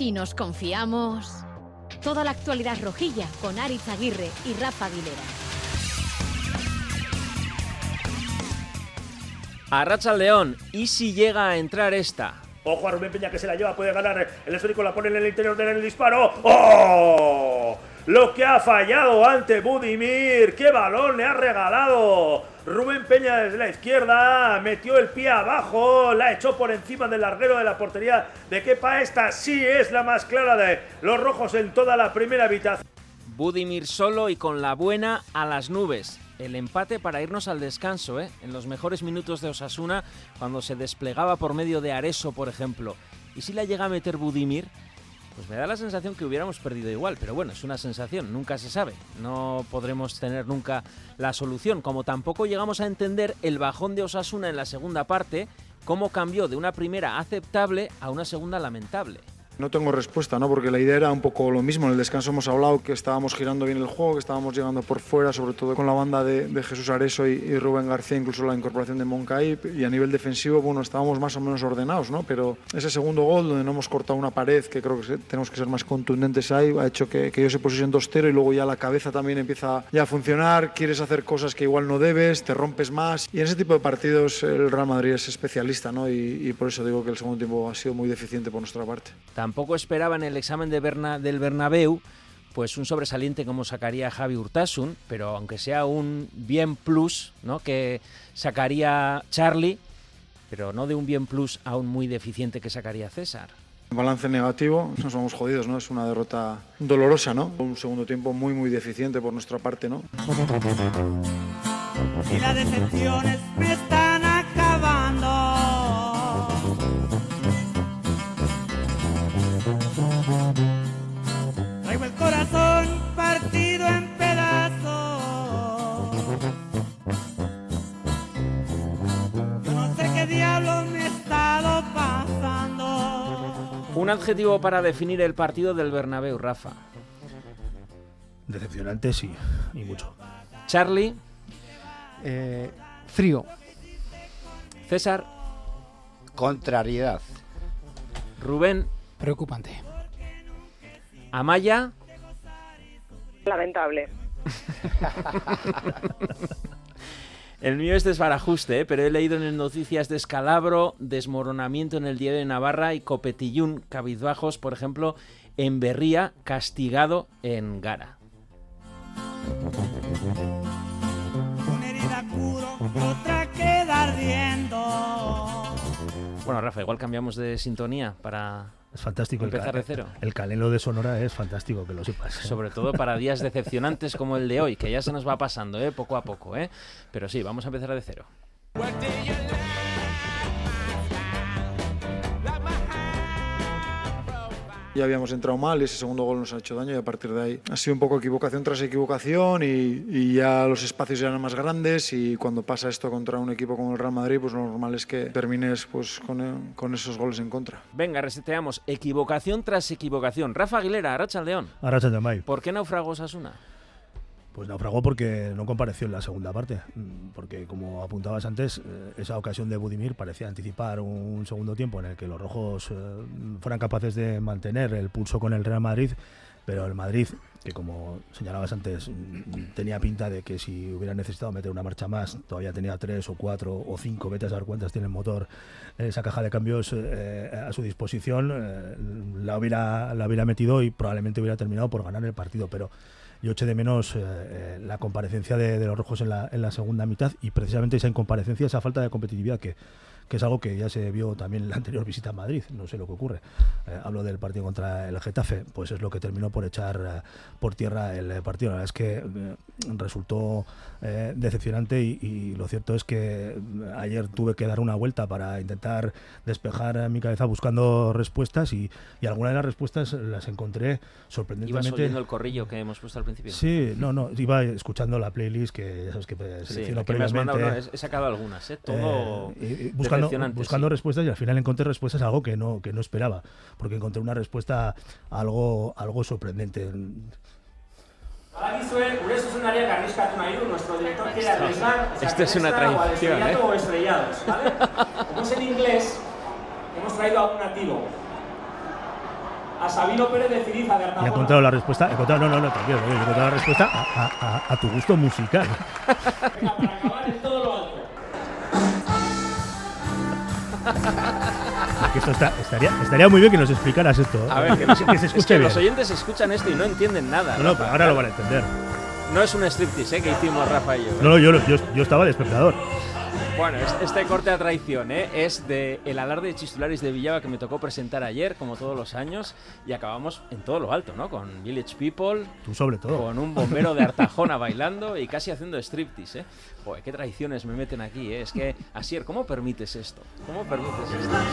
Si nos confiamos. Toda la actualidad rojilla con Aritz Aguirre y Rafa Aguilera. A Racha León, ¿y si llega a entrar esta? Ojo a Rubén Peña que se la lleva, puede ganar. El esférico la pone en el interior del disparo. ¡Oh! Lo que ha fallado ante Budimir. ¡Qué balón le ha regalado! Rubén Peña desde la izquierda metió el pie abajo, la echó por encima del larguero de la portería de Kepa. Esta sí es la más clara de los rojos en toda la primera habitación. Budimir solo y con la buena a las nubes. El empate para irnos al descanso, ¿eh? en los mejores minutos de Osasuna, cuando se desplegaba por medio de Areso, por ejemplo. Y si la llega a meter Budimir, pues me da la sensación que hubiéramos perdido igual, pero bueno, es una sensación, nunca se sabe, no podremos tener nunca la solución, como tampoco llegamos a entender el bajón de Osasuna en la segunda parte, cómo cambió de una primera aceptable a una segunda lamentable. No tengo respuesta, ¿no? porque la idea era un poco lo mismo. En el descanso hemos hablado que estábamos girando bien el juego, que estábamos llegando por fuera, sobre todo con la banda de, Jesús Areso y, Rubén García, incluso la incorporación de Moncay. Y a nivel defensivo, bueno, estábamos más o menos ordenados, ¿no? pero ese segundo gol, donde no hemos cortado una pared, que creo que tenemos que ser más contundentes ahí, ha hecho que, que ellos se posicionen 2-0 y luego ya la cabeza también empieza ya a funcionar. Quieres hacer cosas que igual no debes, te rompes más. Y en ese tipo de partidos el Real Madrid es especialista, ¿no? y por eso digo que el segundo tiempo ha sido muy deficiente por nuestra parte. Tampoco esperaba en el examen de Berna, del Bernabéu pues un sobresaliente como sacaría Javi Urtasun, pero aunque sea un bien plus, ¿no? que sacaría Charlie, pero no de un bien plus a un muy deficiente que sacaría César. Balance negativo, nos vamos jodidos, ¿no? Es una derrota dolorosa, ¿no? Un segundo tiempo muy, muy deficiente por nuestra parte, ¿no? Y las decepciones me Un adjetivo para definir el partido del Bernabéu, Rafa. Decepcionante, sí, y mucho. Charlie. Eh, frío. César. Contrariedad. Rubén. Preocupante. Amaya. Lamentable. El mío es desbarajuste, ¿eh? pero he leído en noticias descalabro, desmoronamiento en el diario de Navarra y copetillún, cabizbajos, por ejemplo, en Berría, castigado en Gara. Bueno, Rafa, igual cambiamos de sintonía para es fantástico. Empezar el, de cero. El caleno de Sonora es fantástico, que lo sepas. ¿eh? Sobre todo para días decepcionantes como el de hoy, que ya se nos va pasando, ¿eh? poco a poco. ¿eh? Pero sí, vamos a empezar de cero. Ya habíamos entrado mal y ese segundo gol nos ha hecho daño y a partir de ahí ha sido un poco equivocación tras equivocación y, ya los espacios eran más grandes y cuando pasa esto contra un equipo como el Real Madrid pues lo normal es que termines pues con, con esos goles en contra. Venga, reseteamos. Equivocación tras equivocación. Rafa Aguilera, Arracha León. Arracha León, ¿Por qué naufragó Sasuna? Pues naufragó porque no compareció en la segunda parte, mm, porque como apuntabas antes, eh, esa ocasión de Budimir parecía anticipar un segundo tiempo en el que los rojos eh, fueran capaces de mantener el pulso con el Real Madrid, pero el Madrid, que como señalabas antes, mm, tenía pinta de que si hubiera necesitado meter una marcha más, todavía tenía tres o cuatro o cinco, vete a saber cuántas tiene el motor, esa caja de cambios eh, a su disposición, la, hubiera, la hubiera metido y probablemente hubiera terminado por ganar el partido, pero yo eché de menos eh, eh, la comparecencia de, los rojos en la, en la segunda mitad. Y precisamente esa incomparecencia, esa falta de competitividad que, que es algo que ya se vio también en la anterior visita a Madrid, no sé lo que ocurre. Eh, hablo del partido contra el Getafe, pues es lo que terminó por echar eh, por tierra el eh, partido. La verdad es que resultó decepcionante y, lo cierto es que ayer tuve que dar una vuelta para intentar despejar mi cabeza buscando respuestas y, algunas de las respuestas las encontré sorprendentemente. ¿Ibas oyendo el corrillo que hemos puesto al principio? Sí, no, no, iba escuchando la playlist que ya sabes que selecciono sí, he, sacado algunas, ¿eh? Todo buscando buscando, respuestas y al final encontré respuestas a algo que no, que no esperaba, porque encontré una respuesta algo, algo sorprendente. nuestro director quiere arriesgar. Esto es una tradición, ¿eh? o estrellados, ¿vale? Como es en inglés, hemos traído a un nativo. a Sabino Pérez de Ciriza de Y he Artajona. encontrado la respuesta. He encontrado, no, no, no, tranquilo, he encontrado la respuesta a, a- a- a tu gusto musical. Venga, para acabar Esto está- estaría, estaría muy bien que nos explicaras esto. A ver, que, que se es escuche que bien. los oyentes escuchan esto y no entienden nada. No, no, pero ahora lo van a entender. No es un striptease ¿eh? que hicimos Rafa y yo. ¿eh? No, no, yo, yo, yo estaba de espectador. Bueno, es- este corte a traición ¿eh? es de el alarde de chistulares de Villava que me tocó presentar ayer, como todos los años, y acabamos en todo lo alto, ¿no? Con Village People, Tú sobre todo. con un bombero de Artajona bailando y casi haciendo striptease, ¿eh? Joder, qué traiciones me meten aquí, ¿eh? Es que, Asier, ¿cómo permites esto? ¿Cómo permites esto?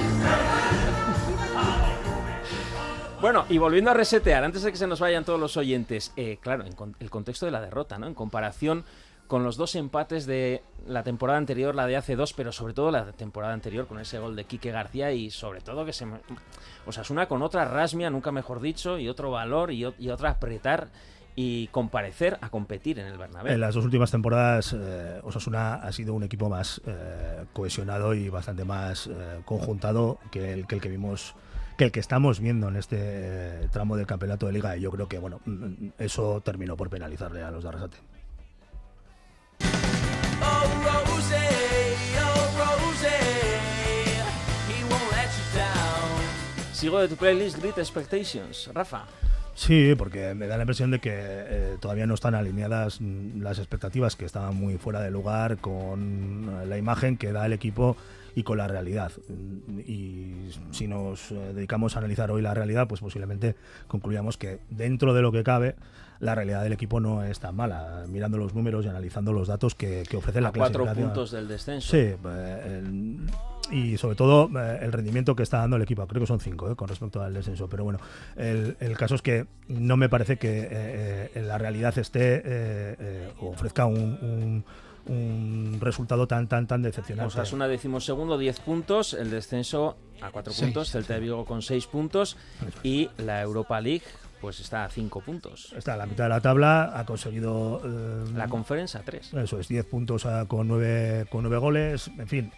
Bueno, y volviendo a resetear, antes de que se nos vayan todos los oyentes, eh, claro, en con- el contexto de la derrota, ¿no? En comparación con los dos empates de la temporada anterior, la de hace dos, pero sobre todo la temporada anterior con ese gol de Quique García y sobre todo que se... me- Osasuna con otra rasmia, nunca mejor dicho, y otro valor y, o- y otra apretar y comparecer a competir en el Bernabéu. En las dos últimas temporadas, eh, Osasuna ha sido un equipo más eh, cohesionado y bastante más eh, conjuntado que el, que el que vimos que el que estamos viendo en este eh, tramo del campeonato de liga y yo creo que bueno mm, eso terminó por penalizarle a los de Arrasate. Sigo de tu playlist Great Expectations, Rafa. Sí, porque me da la impresión de que eh, todavía no están alineadas mm, las expectativas que estaban muy fuera de lugar con eh, la imagen que da el equipo y con la realidad. Mm, Y si nos eh, dedicamos a analizar hoy la realidad, pues posiblemente concluyamos que dentro de lo que cabe, la realidad del equipo no es tan mala, mirando los números y analizando los datos que, que ofrece la a cuatro clasificación. puntos del descenso. Sí, eh, el- y sobre todo eh, el rendimiento que está dando el equipo. Creo que son cinco eh, con respecto al descenso. Pero bueno, el, el caso es que no me parece que eh, eh, la realidad esté eh, eh, o ofrezca un, un- un resultado tan tan tan decepcionante. Osasuna decimosegundo, 10 puntos. El descenso a 4 Seis, puntos. Celta de Vigo con 6 puntos. Y la Europa League pues está a 5 puntos. Está a la mitad de la tabla, ha conseguido... eh, La conferencia a 3. Eso es, 10 puntos ah, con 9, con nueve goles. En fin,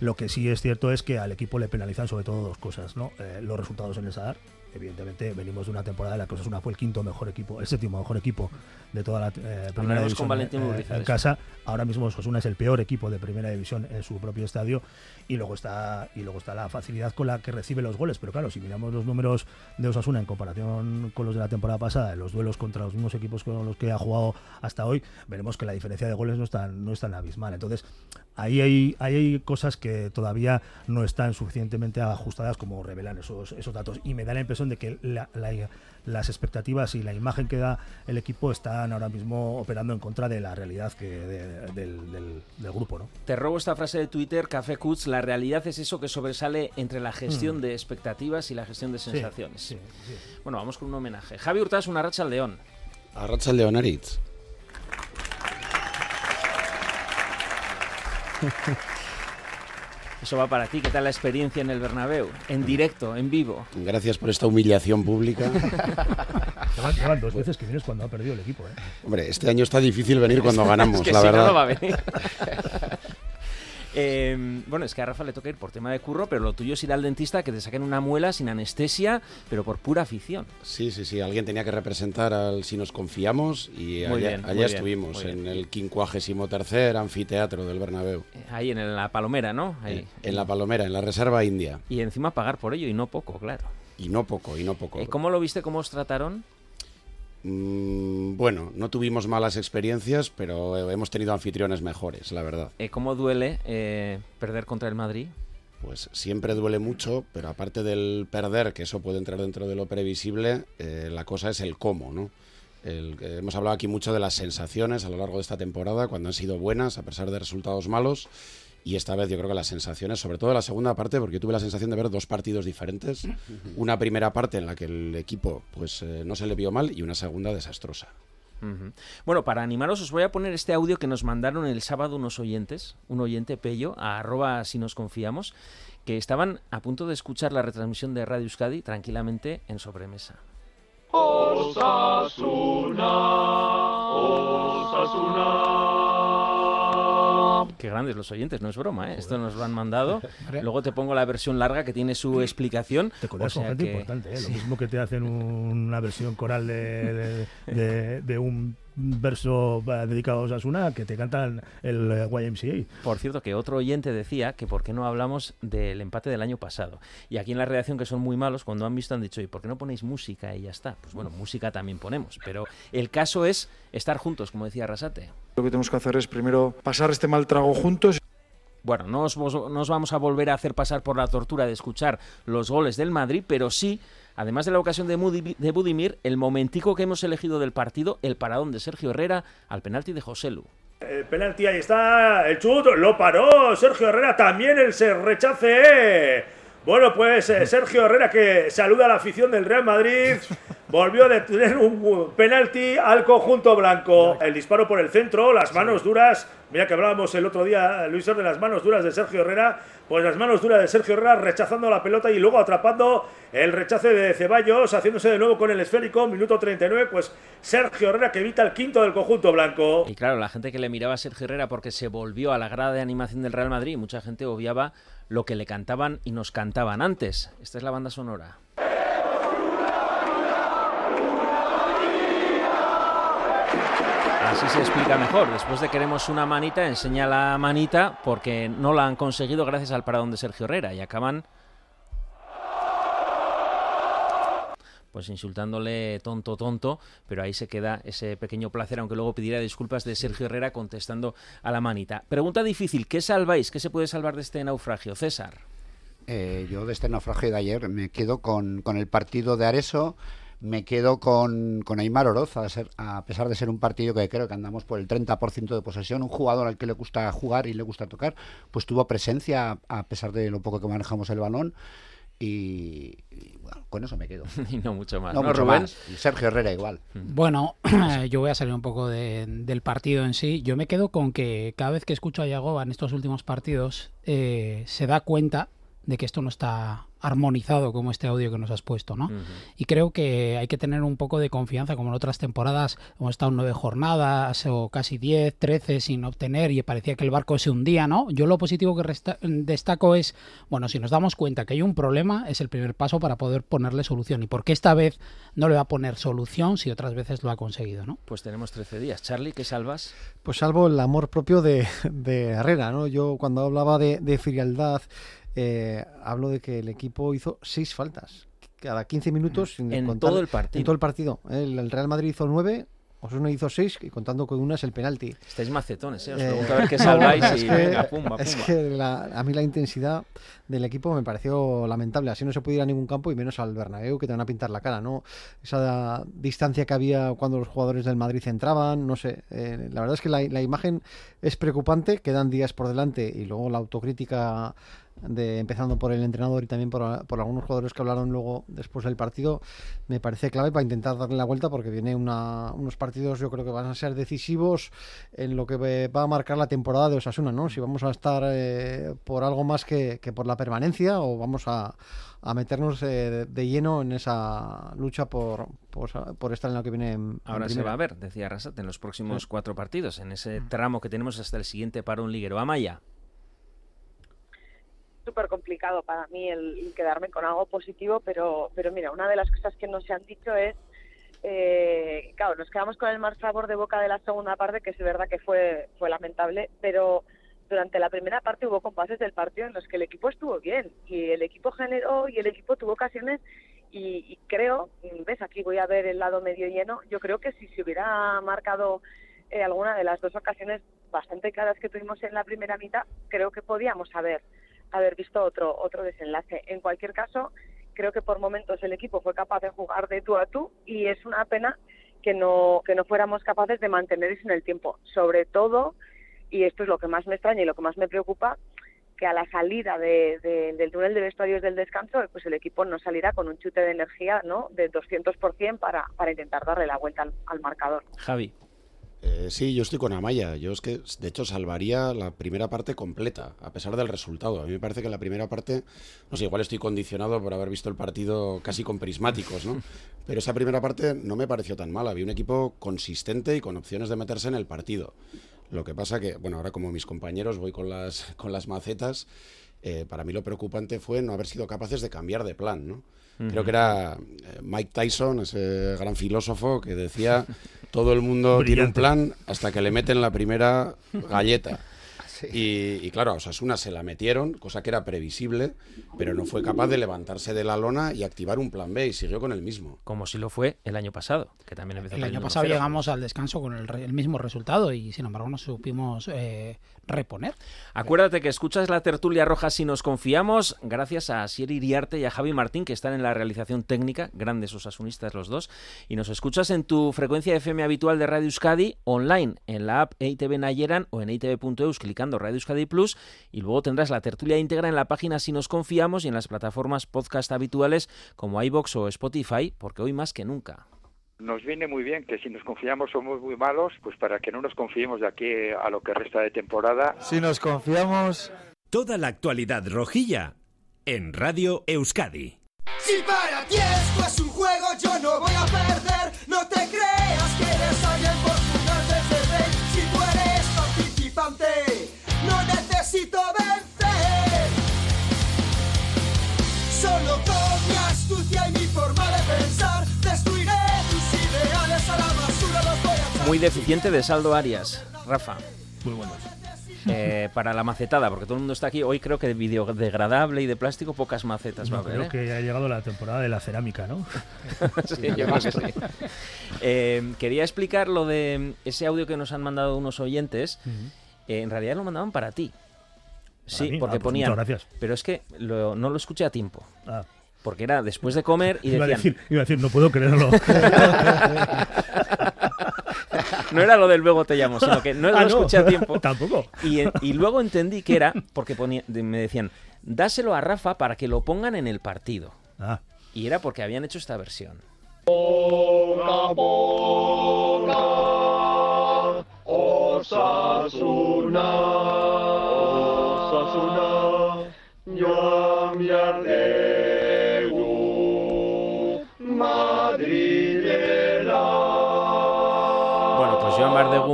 lo que sí es cierto es que al equipo le penalizan sobre todo dos cosas. ¿no? Eh, los resultados en el Sadar. Evidentemente, venimos de una temporada en la que Osasuna fue el quinto mejor equipo, el séptimo mejor equipo de toda la eh, primera división con Valentín eh, en casa. Ahora mismo Osasuna es el peor equipo de primera división en su propio estadio y luego está y luego está la facilidad con la que recibe los goles. Pero claro, si miramos los números de Osasuna en comparación con los de la temporada pasada, en los duelos contra los mismos equipos con los que ha jugado hasta hoy, veremos que la diferencia de goles no es tan, no es tan abismal. Entonces, ahí hay, ahí hay cosas que todavía no están suficientemente ajustadas como revelan esos, esos datos. Y me da la impresión de que la- la- las expectativas y la imagen que da el equipo están ahora mismo operando en contra de la realidad que de- del, del- del grupo. ¿no? Te robo esta frase de Twitter, Café Cuts. La realidad es eso que sobresale entre la gestión Mm. de expectativas y la gestión de sensaciones. sí, sí. Bueno, vamos con un homenaje. Javi Hurtás, una racha al león. Arracha el Leonaritz. Eso va para ti. ¿Qué tal la experiencia en el Bernabéu? En directo, en vivo. Gracias por esta humillación pública. Llevan, llevan dos veces que vienes cuando ha perdido el equipo. ¿eh? Hombre, este año está difícil venir cuando ganamos, Es que la si no, verdad. no va a venir. Eh, bueno, es que a Rafa le toca ir por tema de curro, pero lo tuyo es ir al dentista que te saquen una muela sin anestesia, pero por pura afición. Sí, sí, sí. Alguien tenía que representar al Si nos confiamos y Muy allá, bien, allá muy bien, estuvimos, en bien. el 53 anfiteatro del Bernabéu. Ahí en la Palomera, ¿no? Ahí. En, en la Palomera, en la Reserva India. Y encima pagar por ello, y no poco, claro. Y no poco, y no poco. Eh, ¿Cómo lo viste? ¿Cómo os trataron? Mm, bueno, no tuvimos malas experiencias, pero eh, hemos tenido anfitriones mejores, la verdad. Eh, ¿Cómo duele eh, perder contra el Madrid? Pues siempre duele mucho, pero aparte del perder, que eso puede entrar dentro de lo previsible, eh, la cosa es el cómo, ¿no? El- hemos hablado aquí mucho de las sensaciones a lo largo de esta temporada, cuando han sido buenas, a pesar de resultados malos. Y esta vez yo creo que las sensaciones, sobre todo la segunda parte, porque yo tuve la sensación de ver dos partidos diferentes. Una primera parte en la que el equipo pues eh, no se le vio mal y una segunda desastrosa. Bueno, para animaros os voy a poner este audio que nos mandaron el sábado unos oyentes, un oyente Pello, a arroba si nos confiamos, que estaban a punto de escuchar la retransmisión de Radio Euskadi tranquilamente en sobremesa. Osasuna, Osasuna. Qué grandes los oyentes, no es broma, ¿eh? Esto nos lo han mandado. Luego te pongo la versión larga que tiene su explicación. Te O codeas con sea gente que- importante, ¿eh? Sí. Lo mismo que te hacen un- una versión coral de, de, de- de un verso dedicado a Osasuna que te cantan el eh, YMCA. Por cierto, que otro oyente decía que por qué no hablamos del empate del año pasado. Y aquí en la redacción, que son muy malos, cuando han visto han dicho, ¿y por qué no ponéis música y ya está? Pues bueno, música también ponemos. Pero el caso es estar juntos, como decía Rasate. Lo que tenemos que hacer es primero pasar este mal trago juntos. Bueno, no os, vos- no os vamos a volver a hacer pasar por la tortura de escuchar los goles del Madrid, pero sí, además de la ocasión de, Mudi- de Budimir, el momentico que hemos elegido del partido, el paradón de Sergio Herrera al penalti de José Lu. El penalti, ahí está. El chut lo paró. Sergio Herrera también el se rechace. Bueno, pues eh, Sergio Herrera que saluda a la afición del Real Madrid. Volvió a tener un penalti al conjunto blanco. El disparo por el centro, las manos duras. Mira que hablábamos el otro día, Luis, de las manos duras de Sergio Herrera. Pues las manos duras de Sergio Herrera rechazando la pelota y luego atrapando el rechace de Ceballos, haciéndose de nuevo con el esférico. Minuto 39, pues Sergio Herrera que evita el quinto del conjunto blanco. Y claro, la gente que le miraba a Sergio Herrera porque se volvió a la grada de animación del Real Madrid, mucha gente obviaba lo que le cantaban y nos cantaban antes. Esta es la banda sonora. Así se explica mejor. Después de queremos una manita, enseña la manita porque no la han conseguido gracias al paradón de Sergio Herrera y acaban pues insultándole tonto tonto, pero ahí se queda ese pequeño placer, aunque luego pidiera disculpas de Sergio Herrera contestando a la manita. Pregunta difícil, ¿qué salváis? ¿Qué se puede salvar de este naufragio? César. Eh, yo de este naufragio de ayer me quedo con, con el partido de Areso, me quedo con, con Aymar Oroz, a, ser- a pesar de ser un partido que creo que andamos por el 30% de posesión, un jugador al que le gusta jugar y le gusta tocar, pues tuvo presencia a pesar de lo poco que manejamos el balón. Y, y, bueno, con eso me quedo. y no mucho más. No, ¿no, mucho Rubén? más. Y Sergio Herrera igual. Bueno, yo voy a salir un poco de- del partido en sí. Yo me quedo con que cada vez que escucho a Yagoba en estos últimos partidos, eh, se da cuenta de que esto no está armonizado como este audio que nos has puesto, ¿no? Y creo que hay que tener un poco de confianza, como en otras temporadas hemos estado nueve jornadas o casi diez, trece sin obtener y parecía que el barco se hundía, ¿no? Yo lo positivo que destaco es, bueno, si nos damos cuenta que hay un problema, es el primer paso para poder ponerle solución. ¿Y por qué esta vez no le va a poner solución si otras veces lo ha conseguido, ¿no? Pues tenemos 13 días. Charlie, ¿qué salvas? Pues salvo el amor propio de, de Herrera, ¿no? Yo cuando hablaba de, de frialdad, eh, hablo de que el equipo hizo seis faltas cada 15 minutos. sin En contar- todo el partido. En todo el partido. El, el Real Madrid hizo nueve, Osasuna hizo seis, y contando que una es el penalti. Estáis macetones, ¿eh? Os Eh, pregunto a ver qué salváis es y que- venga, pumba, es pumba. que la- a mí la intensidad del equipo me pareció lamentable. Así no se puede ir a ningún campo y menos al Bernabéu que te van a pintar la cara, ¿no? Esa distancia que había cuando los jugadores del Madrid entraban, no sé. eh, la verdad es que la, la imagen es preocupante, quedan días por delante y luego la autocrítica de empezando por el entrenador y también por, por algunos jugadores que hablaron luego después del partido me parece clave para intentar darle la vuelta porque viene una- unos partidos yo creo que van a ser decisivos en lo que va a marcar la temporada de Osasuna, ¿no? Si vamos a estar eh, por algo más que, que por la permanencia o vamos a, a meternos eh, de, de lleno en esa lucha por, por, por estar en lo que viene en, en Ahora se va a ver, decía Rasat, en los próximos Sí. cuatro partidos, en ese tramo que tenemos hasta el siguiente parón liguero. Amaya. Súper complicado para mí el, quedarme con algo positivo, pero, pero mira, una de las cosas que no se han dicho es, eh, claro, nos quedamos con el mal sabor de boca de la segunda parte, que es verdad que fue, fue lamentable, pero durante la primera parte hubo compases del partido en los que el equipo estuvo bien y el equipo generó y el equipo tuvo ocasiones y, y creo, ves, aquí voy a ver el lado medio lleno, yo creo que si se hubiera marcado eh, alguna de las dos ocasiones bastante claras que tuvimos en la primera mitad, creo que podíamos haber haber visto otro otro desenlace. En cualquier caso, creo que por momentos el equipo fue capaz de jugar de tú a tú y es una pena que no que no fuéramos capaces de mantener eso en el tiempo. Sobre todo, y esto es lo que más me extraña y lo que más me preocupa, que a la salida de- de- del túnel de vestuarios del descanso, pues el equipo no saliera con un chute de energía ¿no? de 200% para, para intentar darle la vuelta al, al marcador. Javi. Eh, sí, yo estoy con Amaya. Yo es que, de hecho, salvaría la primera parte completa, a pesar del resultado. A mí me parece que la primera parte, no sé, igual estoy condicionado por haber visto el partido casi con prismáticos, ¿no? Pero esa primera parte no me pareció tan mala. Había un equipo consistente y con opciones de meterse en el partido. Lo que pasa que, bueno, ahora como mis compañeros voy con las, con las macetas, eh, para mí lo preocupante fue no haber sido capaces de cambiar de plan, ¿no? Creo que era eh, Mike Tyson, ese gran filósofo, que decía, todo el mundo tiene un plan hasta que le meten la primera galleta. Y, y claro, a Osasuna se la metieron, cosa que era previsible, pero no fue capaz de levantarse de la lona y activar un plan B y siguió con el mismo. Como si lo fue el año pasado, que también empezó El año pasado 1-0. llegamos al descanso con el, mismo resultado y sin embargo nos supimos eh, reponer. Acuérdate que escuchas la tertulia roja si nos confiamos, gracias a Sieri Iriarte y a Javi Martín, que están en la realización técnica, grandes osasunistas los dos, y nos escuchas en tu frecuencia FM habitual de Radio Euskadi, online, en la app E EITV Nayeran o en E eitv.eus, Radio Euskadi Plus, y luego tendrás la tertulia íntegra en la página Si nos confiamos y en las plataformas podcast habituales como iBox o Spotify, porque hoy más que nunca. Nos viene muy bien que si nos confiamos somos muy malos, pues para que no nos confiemos de aquí a lo que resta de temporada. Si nos confiamos... Toda la actualidad rojilla en Radio Euskadi. Si para ti esto es un juego, yo no voy a perder. Muy deficiente de saldo Arias, Rafa. Muy buenos. Eh, para la macetada, porque todo el mundo está aquí. Hoy creo que de biodegradable y de plástico pocas macetas va a haber. creo ¿eh? que ha llegado la temporada de la cerámica, ¿no? Sí, yo creo que sí. Eh, quería explicar lo de ese audio que nos han mandado unos oyentes. Eh, en realidad lo mandaban para ti. Sí, mí? porque Ah, pues ponían. gracias. Pero es que lo- no lo escuché a tiempo. Ah. Porque era después de comer y iba, a decían. decir, iba a decir, no puedo creerlo. No era lo del luego te llamo, sino que no lo Ah, no. escuché a tiempo. Tampoco. Y, luego entendí que era porque ponía, me decían, dáselo a Rafa para que lo pongan en el partido. Ah. Y era porque habían hecho esta versión. Osasuna,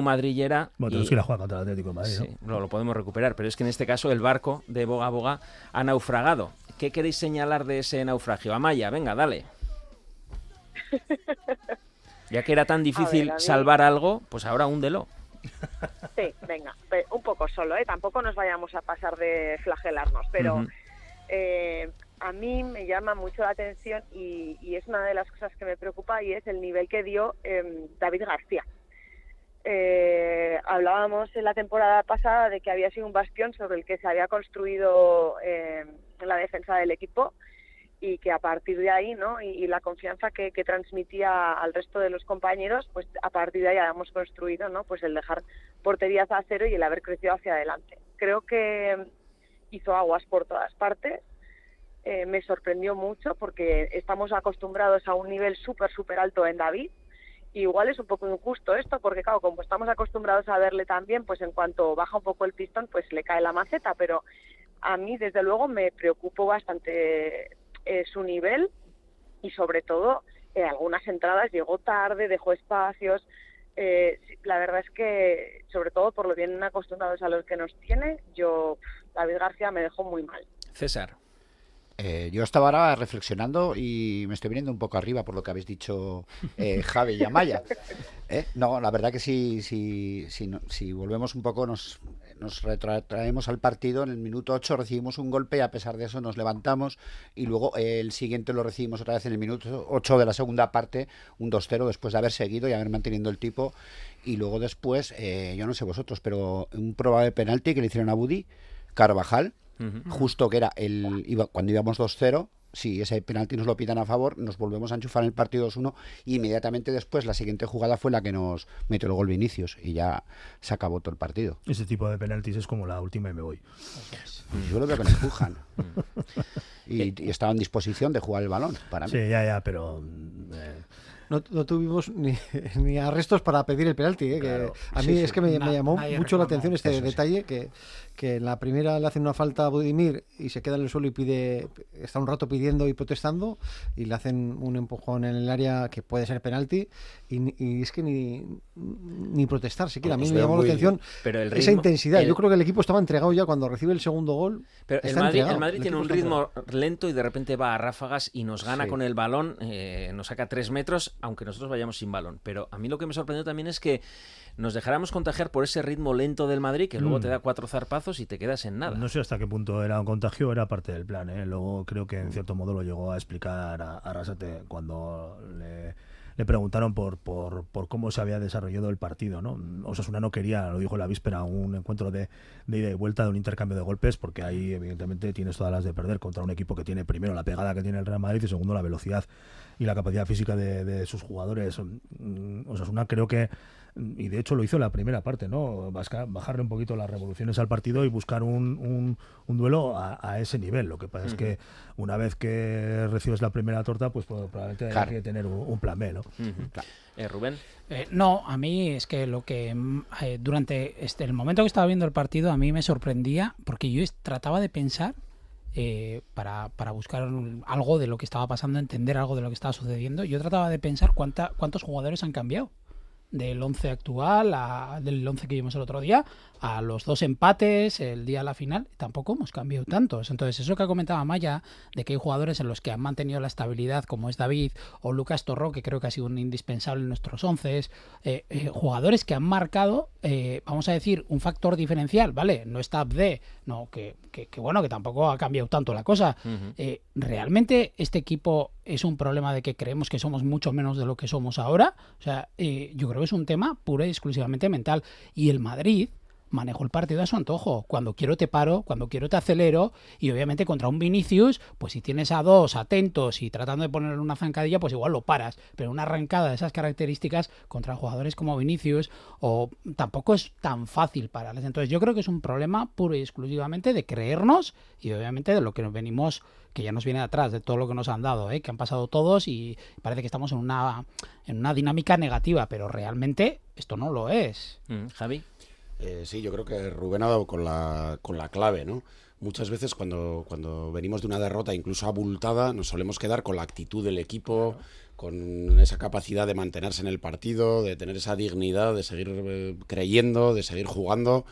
Madrillera. Bueno, y- tenemos que ir a jugar contra el Atlético de Madrid, ¿no? Sí, lo, lo podemos recuperar, pero es que en este caso el barco de Boga Boga ha naufragado. ¿Qué queréis señalar de ese naufragio? Amaya, venga, dale. Ya que era tan difícil a salvar algo, pues ahora húndelo. Sí, venga, un poco solo, ¿eh? Tampoco nos vayamos a pasar de flagelarnos, pero eh, a mí me llama mucho la atención y, y es una de las cosas que me preocupa y es el nivel que dio eh, David García. Eh, hablábamos en la temporada pasada de que había sido un bastión sobre el que se había construido eh, la defensa del equipo y que a partir de ahí, ¿no? Y, la confianza que, que transmitía al resto de los compañeros, pues a partir de ahí habíamos construido, ¿no? Pues el dejar porterías a cero y el haber crecido hacia adelante. Creo que hizo aguas por todas partes. Eh, me sorprendió mucho porque estamos acostumbrados a un nivel súper, súper alto en David. Igual es un poco injusto esto, porque claro, como estamos acostumbrados a verle también, pues en cuanto baja un poco el pistón, pues le cae la maceta, pero a mí desde luego me preocupó bastante eh, su nivel y sobre todo en algunas entradas llegó tarde, dejó espacios. Eh, la verdad es que, sobre todo por lo bien acostumbrados a los que nos tiene, yo, David García me dejó muy mal. César. Eh, yo estaba ahora reflexionando y me estoy viniendo un poco arriba por lo que habéis dicho eh, Javi y Amaya. ¿Eh? No, la verdad que si, si, si, no- si volvemos un poco, nos, nos retrotraemos al partido. En el minuto 8 recibimos un golpe y a pesar de eso nos levantamos. Y luego eh, el siguiente lo recibimos otra vez en el minuto 8 de la segunda parte, un 2-0 después de haber seguido y haber manteniendo el tipo. Y luego después, eh, yo no sé vosotros, pero un probable penalti que le hicieron a Buddy, Carvajal, justo que era el iba, cuando íbamos 2-0, si ese penalti nos lo pitan a favor, nos volvemos a enchufar en el partido 2-1 y inmediatamente después la siguiente jugada fue la que nos metió el gol Vinicius y ya se acabó todo el partido. Ese tipo de penaltis es como la última y me voy. Yo lo veo que nos empujan. y, y estaba en disposición de jugar el balón para mí. Sí, ya, ya, pero eh, no, no tuvimos ni, ni arrestos para pedir el penalti. ¿eh? Claro. que a mí Sí, es sí. que me, Na- me llamó mucho la atención este Eso sí. detalle que, que en la primera le hacen una falta a Budimir y se queda en el suelo y pide está un rato pidiendo y protestando y le hacen un empujón en el área que puede ser penalti y, y es que ni, ni protestar siquiera. A mí me llamó muy- la atención pero el esa ritmo- intensidad. el- Yo creo que el equipo estaba entregado ya cuando recibe el segundo gol. Pero el Madrid, el Madrid tiene un ritmo entregado. lento y de repente va a ráfagas y nos gana Sí. con el balón, eh, nos saca tres metros, aunque nosotros vayamos sin balón. Pero a mí lo que me sorprendió también es que nos dejáramos contagiar por ese ritmo lento del Madrid que luego Mm. te da cuatro zarpazos y te quedas en nada. No sé hasta qué punto era un contagio, era parte del plan. ¿eh? Luego creo que en cierto modo lo llegó a explicar a, Arrasate cuando le, le preguntaron por, por, por cómo se había desarrollado el partido. ¿no? Osasuna no quería, lo dijo la víspera, un encuentro de, de ida y vuelta, de un intercambio de golpes, porque ahí evidentemente tienes todas las de perder contra un equipo que tiene primero la pegada que tiene el Real Madrid y segundo la velocidad y la capacidad física de, de sus jugadores. Mm, Osasuna creo que y de hecho lo hizo en la primera parte, ¿no? Bajarle un poquito las revoluciones al partido y buscar un, un- un duelo a, a ese nivel. Lo que pasa es que una vez que recibes la primera torta, pues probablemente hay Claro. que tener un, un plan B, ¿no? Eh, Rubén. Eh, no, a mí es que lo que mm, eh, durante este, el momento que estaba viendo el partido a mí me sorprendía porque yo trataba de pensar eh, para, para buscar algo de lo que estaba pasando, entender algo de lo que estaba sucediendo. Yo trataba de pensar cuánta, cuántos jugadores han cambiado del 11 actual, a- del 11 que vimos el otro día, a los dos empates, el día de la final, tampoco hemos cambiado tantos. Entonces, eso que ha comentado Maya, de que hay jugadores en los que han mantenido la estabilidad, como es David o Lucas Torro, que creo que ha sido un indispensable en nuestros 11, eh, eh, jugadores que han marcado, eh, vamos a decir, un factor diferencial, ¿vale? No está Abde, no, que, que- que bueno, que tampoco ha cambiado tanto la cosa. Eh, ¿Realmente este equipo es un problema de que creemos que somos mucho menos de lo que somos ahora? O sea, eh, yo creo que es un tema pura y exclusivamente mental. Y el Madrid manejó el partido a su antojo. Cuando quiero te paro, cuando quiero te acelero. Y obviamente contra un Vinicius, pues si tienes a dos atentos y tratando de ponerle una zancadilla, pues igual lo paras. Pero una arrancada de esas características contra jugadores como Vinicius o tampoco es tan fácil pararles. Entonces yo creo que es un problema puro y exclusivamente de creernos y obviamente de lo que nos venimos que ya nos viene de atrás, de todo lo que nos han dado, ¿eh? que han pasado todos y parece que estamos en una, en una dinámica negativa, pero realmente esto no lo es. Mm, Javi. Eh, sí, yo creo que Rubén ha dado con la, con la clave, ¿no? Muchas veces cuando, cuando venimos de una derrota incluso abultada, nos solemos quedar con la actitud del equipo, con esa capacidad de mantenerse en el partido, de tener esa dignidad, de seguir eh, creyendo, de seguir jugando.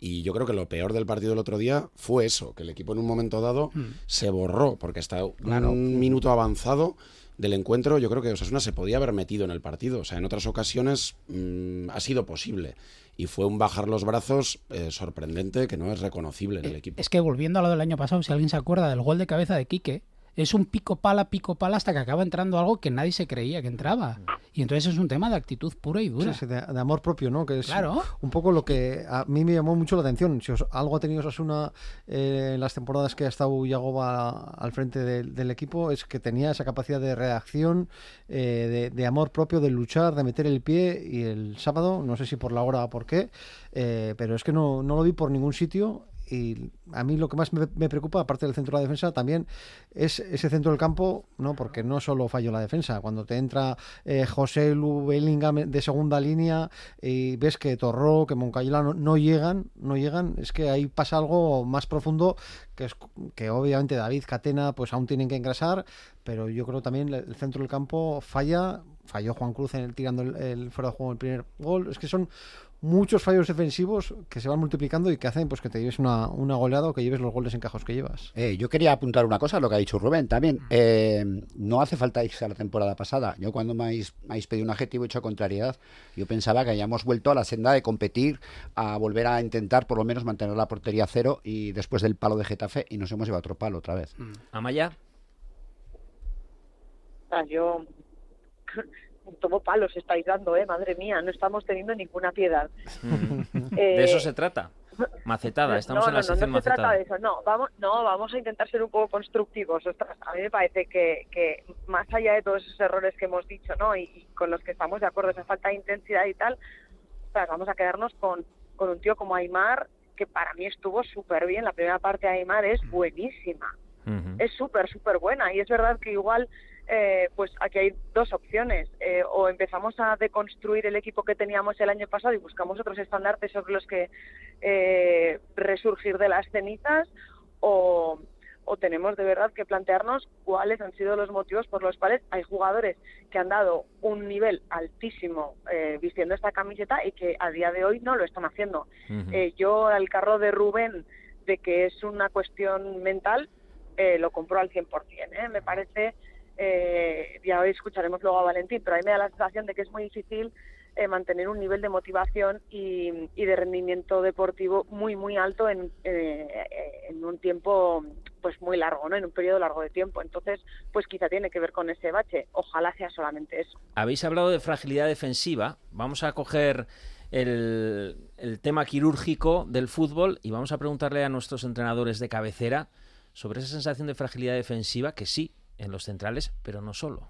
Y yo creo que lo peor del partido del otro día fue eso, que el equipo en un momento dado se borró, porque hasta Claro. un minuto avanzado del encuentro, yo creo que Osasuna se podía haber metido en el partido. O sea, en otras ocasiones mm, ha sido posible. Y fue un bajar los brazos eh, sorprendente que no es reconocible en el equipo. Es que volviendo a lo del año pasado, si alguien se acuerda del gol de cabeza de Quique, es un pico pala, pico pala hasta que acaba entrando algo que nadie se creía que entraba. Y entonces es un tema de actitud pura y dura. Sí, de, de amor propio, ¿no? Que es Claro. un poco lo que a mí me llamó mucho la atención. Si os- algo ha tenido Osasuna eh, en las temporadas que ha estado Yagoba al frente del- del equipo es que tenía esa capacidad de reacción, eh, de, de amor propio, de luchar, de meter el pie. Y el sábado, no sé si por la hora o por qué, eh, pero es que no, no lo vi por ningún sitio. Y a mí lo que más me, me preocupa, aparte del centro de la defensa, también es ese centro del campo, no porque no solo falló la defensa. Cuando te entra eh, José Lu Bellingham de segunda línea y ves que Torró, que Moncayela no, no llegan, no llegan, es que ahí pasa algo más profundo que es que obviamente David Catena pues aún tienen que engrasar, pero yo creo también el centro del campo falla, falló Juan Cruz en el, tirando el, el fuera de juego el primer gol, es que son muchos fallos defensivos que se van multiplicando y que hacen pues que te lleves una, una goleada o que lleves los goles encajos que llevas. Eh, yo quería apuntar una cosa a lo que ha dicho Rubén también. Eh, no hace falta irse a la temporada pasada. Yo cuando me habéis, me habéis pedido un adjetivo hecho contrariedad, yo pensaba que hayamos vuelto a la senda de competir, a volver a intentar por lo menos mantener la portería cero y después del palo de Getafe y nos hemos llevado otro palo otra vez. Amaya. O sea, yo tomo palos estáis dando, eh, madre mía, no estamos teniendo ninguna piedad. Eh, De eso se trata. Macetada, estamos no, en la no, no, sección no se trata de eso, no, vamos, no, vamos a intentar ser un poco constructivos. Ostras, a mí me parece que, que más allá de todos esos errores que hemos dicho, ¿no? Y, y con los que estamos de acuerdo, esa falta de intensidad y tal, ostras, vamos a quedarnos con, con un tío como Aymar, que para mí estuvo súper bien. La primera parte de Aymar es buenísima. Es súper, súper buena. Y es verdad que igual eh, pues aquí hay dos opciones. Eh, o empezamos a deconstruir el equipo que teníamos el año pasado y buscamos otros estandartes sobre los que eh, resurgir de las cenizas, o, o tenemos de verdad que plantearnos cuáles han sido los motivos por los cuales hay jugadores que han dado un nivel altísimo eh, vistiendo esta camiseta y que a día de hoy no lo están haciendo. Eh, yo al carro de Rubén de que es una cuestión mental eh, lo compro al 100%. ¿eh? Me parece, eh, ya hoy escucharemos luego a Valentín, pero a mí me da la sensación de que es muy difícil eh, mantener un nivel de motivación y, de rendimiento deportivo muy, muy alto en, eh, en un tiempo pues muy largo, ¿no? En un periodo largo de tiempo. Entonces, pues quizá tiene que ver con ese bache. Ojalá sea solamente eso. Habéis hablado de fragilidad defensiva. Vamos a coger el, el tema quirúrgico del fútbol y vamos a preguntarle a nuestros entrenadores de cabecera sobre esa sensación de fragilidad defensiva que sí, en los centrales, pero no solo.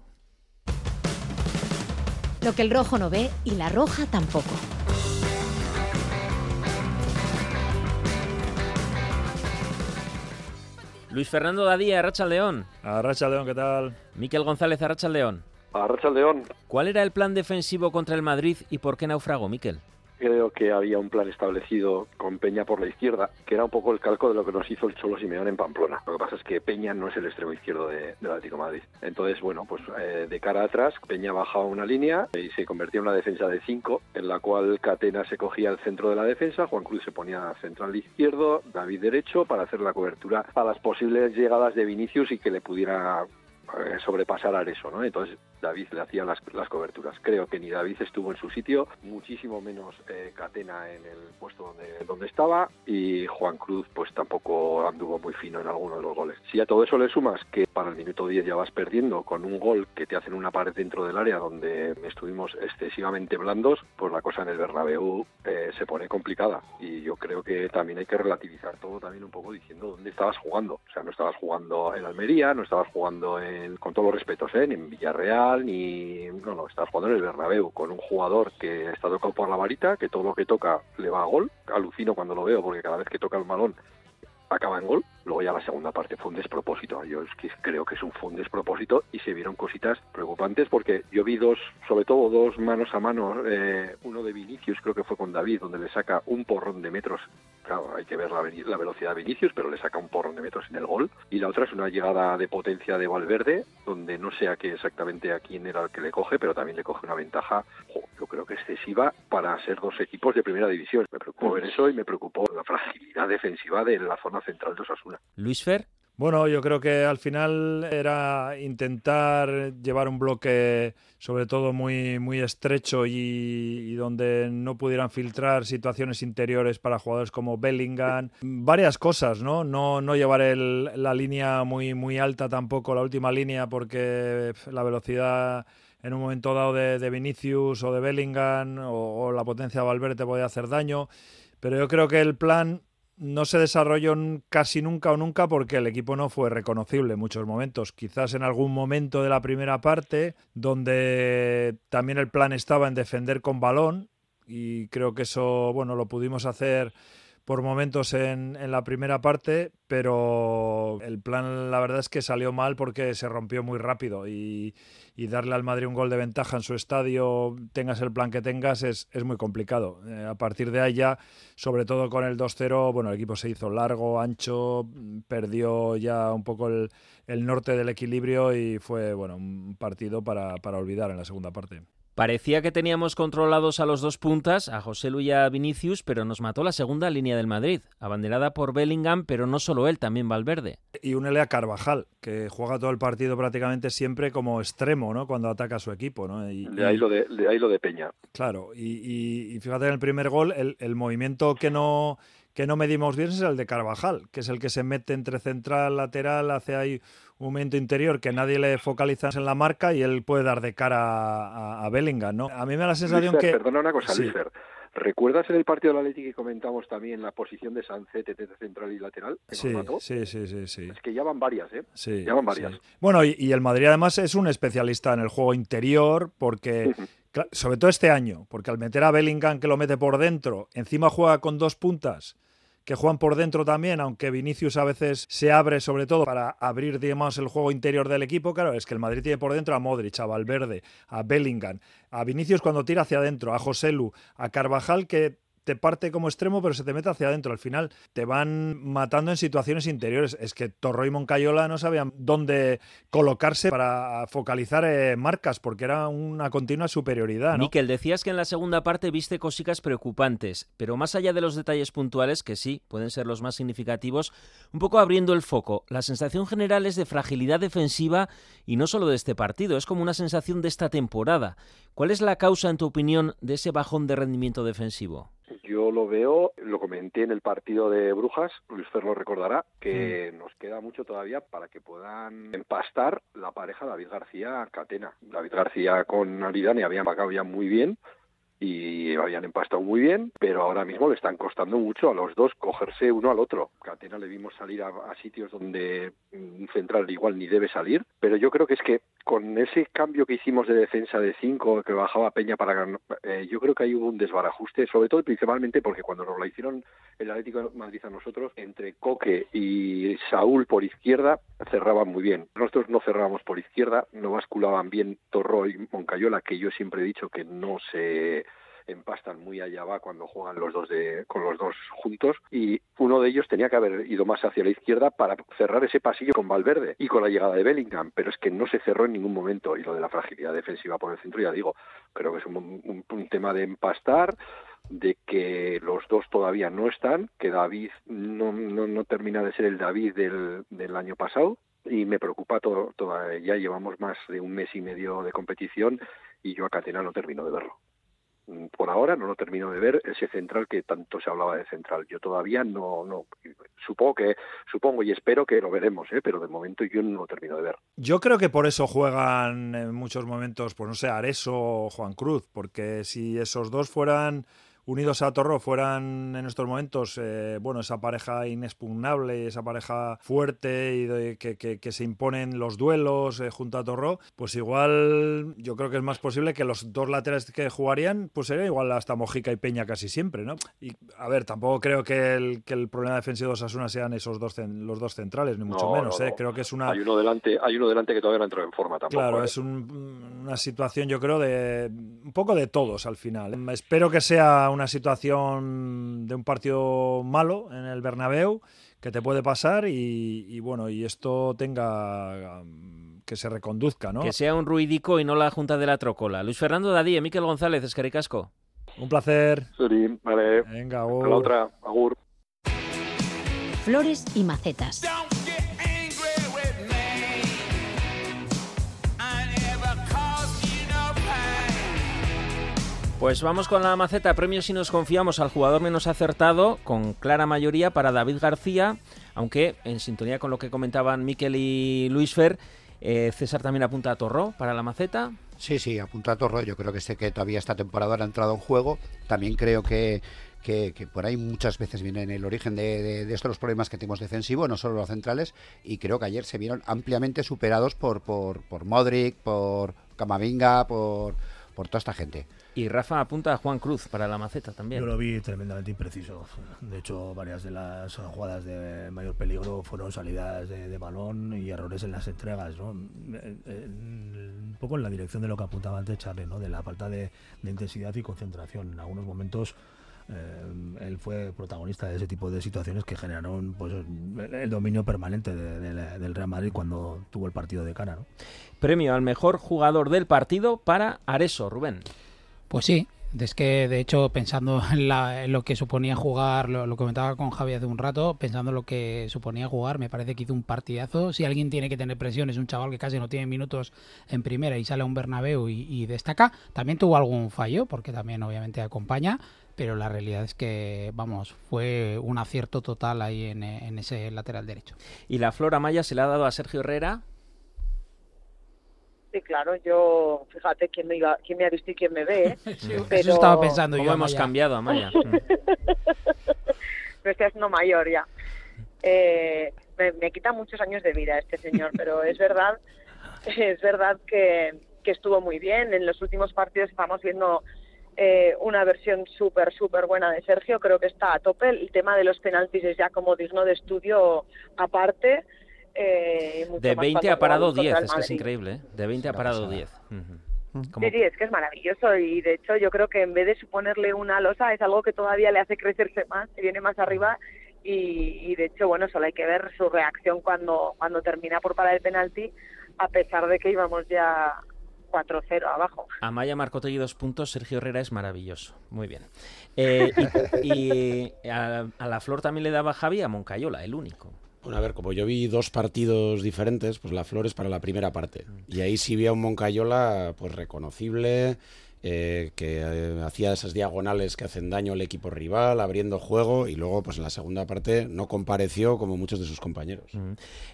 Lo que el rojo no ve y la roja tampoco. Luis Fernando Dadía, Arracha León. Arracha León, ¿qué tal? Miquel González, Arracha León. Arracha León. ¿Cuál era el plan defensivo contra el Madrid y por qué naufragó, Miquel? Creo que había un plan establecido con Peña por la izquierda, que era un poco el calco de lo que nos hizo el Cholo Simeone en Pamplona. Lo que pasa es que Peña no es el extremo izquierdo de, del Atlético Madrid. Entonces, bueno, pues eh, de cara atrás, Peña bajaba una línea y se convertía en una defensa de cinco, en la cual Catena se cogía el centro de la defensa, Juan Cruz se ponía central izquierdo, David derecho, para hacer la cobertura a las posibles llegadas de Vinicius y que le pudiera sobrepasar a eso, ¿no? Entonces David le hacía las, las, coberturas. Creo que ni David estuvo en su sitio, muchísimo menos eh, Catena en el puesto donde, donde estaba y Juan Cruz pues tampoco anduvo muy fino en alguno de los goles. Si a todo eso le sumas que para el minuto 10 ya vas perdiendo con un gol que te hacen una pared dentro del área donde estuvimos excesivamente blandos, pues la cosa en el Bernabéu eh, se pone complicada y yo creo que también hay que relativizar todo también un poco diciendo dónde estabas jugando. O sea, no estabas jugando en Almería, no estabas jugando en, con todos los respetos, ¿eh? ni en Villarreal, ni no, no, está jugando en el Bernabéu con un jugador que está tocado por la varita, que todo lo que toca le va a gol. Alucino cuando lo veo porque cada vez que toca el balón acaba en gol. Luego ya la segunda parte fue un despropósito. Yo es que creo que es un, fue un despropósito y se vieron cositas preocupantes porque yo vi dos, sobre todo dos manos a mano, eh, uno de Vinicius, creo que fue con David, donde le saca un porrón de metros. Claro, hay que ver la, la velocidad de Vinicius, pero le saca un porrón de metros en el gol. Y la otra es una llegada de potencia de Valverde, donde no sé a qué exactamente a quién era el que le coge, pero también le coge una ventaja, jo, yo creo que excesiva para ser dos equipos de primera división. Me preocupó ver eso y me preocupó la fragilidad defensiva de la zona central de Osasuna. Luis Fer. Bueno, yo creo que al final era intentar llevar un bloque sobre todo muy, muy estrecho y, y, donde no pudieran filtrar situaciones interiores para jugadores como Bellingham. Varias cosas, ¿no? No, no llevar el, la línea muy, muy alta tampoco, la última línea, porque la velocidad en un momento dado de, de Vinicius o de Bellingham o, la potencia de Valverde te podía hacer daño. Pero yo creo que el plan no se desarrolló casi nunca o nunca porque el equipo no fue reconocible en muchos momentos. Quizás en algún momento de la primera parte, donde también el plan estaba en defender con balón, y creo que eso, bueno, lo pudimos hacer por momentos en, en, la primera parte, pero el plan la verdad es que salió mal porque se rompió muy rápido y, y darle al Madrid un gol de ventaja en su estadio, tengas el plan que tengas, es, es muy complicado. Eh, a partir de ahí ya, sobre todo con el 2-0, bueno, el equipo se hizo largo, ancho, perdió ya un poco el, el norte del equilibrio y fue, bueno, un partido para, para olvidar en la segunda parte. Parecía que teníamos controlados a los dos puntas, a José Luis y a Vinicius, pero nos mató la segunda línea del Madrid, abanderada por Bellingham, pero no solo él, también Valverde. Y un Elea Carvajal, que juega todo el partido prácticamente siempre como extremo, ¿no? Cuando ataca a su equipo, ¿no? Y, de, ahí lo de, de ahí lo de Peña. Claro, y, y, y fíjate en el primer gol, el, el movimiento que no que no medimos bien es el de Carvajal, que es el que se mete entre central, lateral, hace ahí un momento interior que nadie le focaliza en la marca y él puede dar de cara a, a Bellingham, ¿no? A mí me da la sensación que... Perdona una cosa, sí. ¿Recuerdas en el partido del Atlético que comentamos también la posición de Sancet de central y lateral? Que sí, sí, sí, sí, sí. Es que ya van varias, ¿eh? Sí, ya van varias. Sí. Bueno, y, y, el Madrid además es un especialista en el juego interior porque... Sobre todo este año, porque al meter a Bellingham que lo mete por dentro, encima juega con dos puntas, que juegan por dentro también, aunque Vinicius a veces se abre sobre todo para abrir, digamos, el juego interior del equipo. Claro, es que el Madrid tiene por dentro a Modric, a Valverde, a Bellingham, a Vinicius cuando tira hacia adentro, a Joselu, a Carvajal, que te parte como extremo, pero se te mete hacia adentro. Al final te van matando en situaciones interiores. Es que Torro y Moncayola no sabían dónde colocarse para focalizar eh, marcas, porque era una continua superioridad. ¿no? Miquel, decías que en la segunda parte viste cositas preocupantes, pero más allá de los detalles puntuales, que sí, pueden ser los más significativos, un poco abriendo el foco, la sensación general es de fragilidad defensiva y no solo de este partido, es como una sensación de esta temporada. ¿Cuál es la causa, en tu opinión, de ese bajón de rendimiento defensivo? Yo lo veo, lo comenté en el partido de Brujas, Luis Fer lo recordará, que nos queda mucho todavía para que puedan empastar la pareja David García-Catena. David García con Aridane habían pagado ya muy bien y habían empastado muy bien, pero ahora mismo le están costando mucho a los dos cogerse uno al otro. Catena le vimos salir a, sitios donde un central igual ni debe salir, pero yo creo que es que con ese cambio que hicimos de defensa de 5 que bajaba Peña para eh, yo creo que ahí hubo un desbarajuste, sobre todo principalmente porque cuando nos la hicieron el Atlético de Madrid a nosotros, entre Coque y Saúl por izquierda cerraban muy bien. Nosotros no cerrábamos por izquierda, no basculaban bien Torro y Moncayola, que yo siempre he dicho que no se empastan muy allá va cuando juegan los dos de, con los dos juntos y uno de ellos tenía que haber ido más hacia la izquierda para cerrar ese pasillo con Valverde y con la llegada de Bellingham, pero es que no se cerró en ningún momento y lo de la fragilidad defensiva por el centro ya digo, creo que es un, un, tema de empastar de que los dos todavía no están, que David no, no, no termina de ser el David del, del año pasado y me preocupa todo, todo, ya llevamos más de un mes y medio de competición y yo a Catena no termino de verlo por ahora no lo termino de ver ese central que tanto se hablaba de central yo todavía no no supongo que supongo y espero que lo veremos ¿eh? pero de momento yo no lo termino de ver yo creo que por eso juegan en muchos momentos pues no sé Areso o Juan Cruz porque si esos dos fueran unidos a Torro fueran en estos momentos, eh, bueno, esa pareja inexpugnable, esa pareja fuerte y de, que, que, que, se imponen los duelos eh, junto a Torro, pues igual yo creo que es más posible que los dos laterales que jugarían, pues sería igual hasta Mojica y Peña casi siempre, ¿no? Y a ver, tampoco creo que el, que el problema defensivo de Osasuna sean esos dos los dos centrales, ni mucho no, menos, no, ¿eh? no. Creo que es una... Hay uno delante, hay uno delante que todavía no entró en forma tampoco. Claro, es un, una situación yo creo de un poco de todos al final. Espero que sea una situación de un partido malo en el Bernabéu que te puede pasar y, y bueno, y esto tenga um, que se reconduzca, ¿no? Que sea un ruidico y no la Junta de la Trocola. Luis Fernando Dadí, Miquel González, Escaricasco. Un placer. Sí, vale. Venga, agur. Hasta la otra, agur. Flores y macetas. Pues vamos con la maceta. Premios si nos confiamos al jugador menos acertado, con clara mayoría para David García, aunque en sintonía con lo que comentaban Miquel y Luis Fer, eh, César también apunta a Torró para la maceta. Sí, sí, apunta a Torró. Yo creo que sé que todavía esta temporada ha entrado en juego. También creo que, que, por ahí muchas veces viene en el origen de, de, de, estos los problemas que tenemos defensivos, no solo los centrales, y creo que ayer se vieron ampliamente superados por, por, por Modric, por Camavinga, por, por toda esta gente. Y Rafa apunta a Juan Cruz para la maceta también. Yo lo vi tremendamente impreciso. De hecho, varias de las jugadas de mayor peligro fueron salidas de, de balón y errores en las entregas. ¿no? Un poco en la dirección de lo que apuntaba antes Charlie, ¿no? de la falta de, de intensidad y concentración. En algunos momentos eh, él fue protagonista de ese tipo de situaciones que generaron pues, el dominio permanente de, de, del Real Madrid cuando tuvo el partido de cara. ¿no? Premio al mejor jugador del partido para Areso, Rubén. Pues sí, es que de hecho pensando en, la, en lo que suponía jugar, lo, comentaba con Javi hace un rato, pensando en lo que suponía jugar, me parece que hizo un partidazo. Si alguien tiene que tener presión es un chaval que casi no tiene minutos en primera y sale a un Bernabéu y, destaca. También tuvo algún fallo, porque también obviamente acompaña, pero la realidad es que, vamos, fue un acierto total ahí en, ese lateral derecho. ¿Y la Flora Maya se le ha dado a Sergio Herrera? Sí, claro, yo, fíjate quién me, iba, quién me ha visto y quién me ve. ¿eh? Sí, pero... Eso estaba pensando ¿Cómo yo. hemos cambiado, Amaya? pero este es no mayor ya. Eh, me, me, quita muchos años de vida este señor, pero es verdad, es verdad que, que estuvo muy bien. En los últimos partidos estamos viendo eh, una versión súper, súper buena de Sergio, creo que está a tope. El tema de los penaltis es ya como digno de estudio aparte. Eh, mucho De más 20 cuando ha parado jugamos contra 10, el es que es increíble, ¿eh? De 20 ha parado 10. Ujú. Como- Sí, sí, es que es maravilloso y de hecho yo creo que en vez de suponerle una losa es algo que todavía le hace crecerse más, se viene más arriba y, y de hecho bueno, solo hay que ver su reacción cuando, cuando termina por parar el penalti a pesar de que íbamos ya 4-0 abajo. Amaya Marcotegui dos puntos, Sergio Herrera es maravilloso. Muy bien. Eh, y y a, a la Flor también le daba Javi a Moncayola, el único. Bueno, a ver, como yo vi dos partidos diferentes, pues la Flor es para la primera parte. Y ahí sí vi a un Moncayola pues reconocible, eh, que eh, hacía esas diagonales que hacen daño al equipo rival, abriendo juego, y luego pues en la segunda parte no compareció como muchos de sus compañeros. Mm.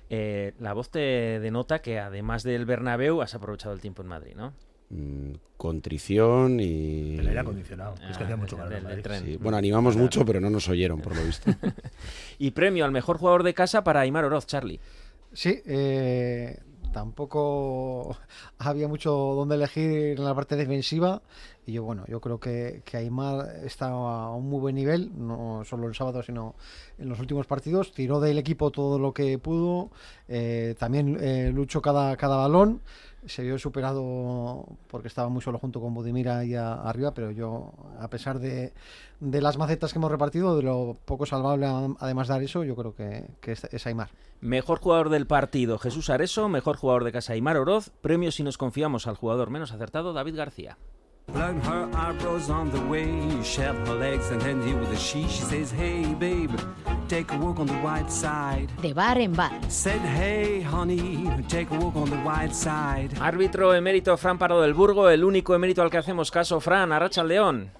Eh, la voz te denota que además del Bernabéu has aprovechado el tiempo en Madrid, ¿no? Mm, contrición y... El aire acondicionado, que es que hacía mucho calor en del- del Madrid. tren. Sí, Bueno, animamos mucho, pero no nos oyeron, por lo visto. Y premio al mejor jugador de casa para Aymar Oroz, Charlie. Sí, eh, tampoco había mucho donde elegir en la parte defensiva. Y yo, bueno, yo creo que, que Aymar está a un muy buen nivel, no solo el sábado, sino en los últimos partidos. Tiró del equipo todo lo que pudo, eh, también eh, luchó cada, cada balón. Se vio superado porque estaba muy solo junto con Budimir ahí arriba, pero yo, a pesar de, de las macetas que hemos repartido, de lo poco salvable, además de eso, yo creo que, que es, es Aymar. Mejor jugador del partido, Jesús Areso. Mejor jugador de casa, Aymar Oroz. Premio si nos confiamos al jugador menos acertado, David García. Blood her eyebrows on the way, shave her legs and then deal with the she. She says, Hey babe, take a walk on the white side. De bar en bar. Said, Hey honey, take a walk on the white side. Árbitro emérito Fran Pardo del Burgo, el único emérito al que hacemos caso, Fran, Arracha León.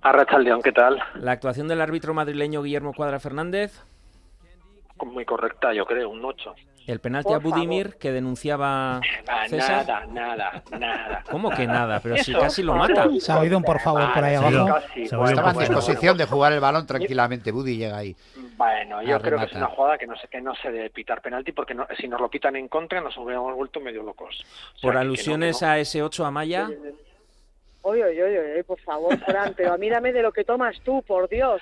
Arracha León, ¿qué tal? La actuación del árbitro madrileño Guillermo Cuadra Fernández, Muy correcta, yo creo, un 8. El penalti a Por Budimir que denunciaba César. nada, nada, nada. ¿Cómo que nada? Pero si Eso, casi lo por mata. favor. Se ha oído un por favor por ahí abajo. casi. Estaba en Bueno, disposición de jugar el balón tranquilamente. Buddy llega ahí. Bueno, yo creo que es una jugada que no se, que no se debe pitar penalti porque no- si nos lo pitan en contra nos hubiéramos vuelto medio locos. O sea, Por que- que no, alusiones que no. a ese 8 a Maya. Oye, oye, oye, oye, por favor, Fran, pero mírame de lo que tomas tú, por Dios.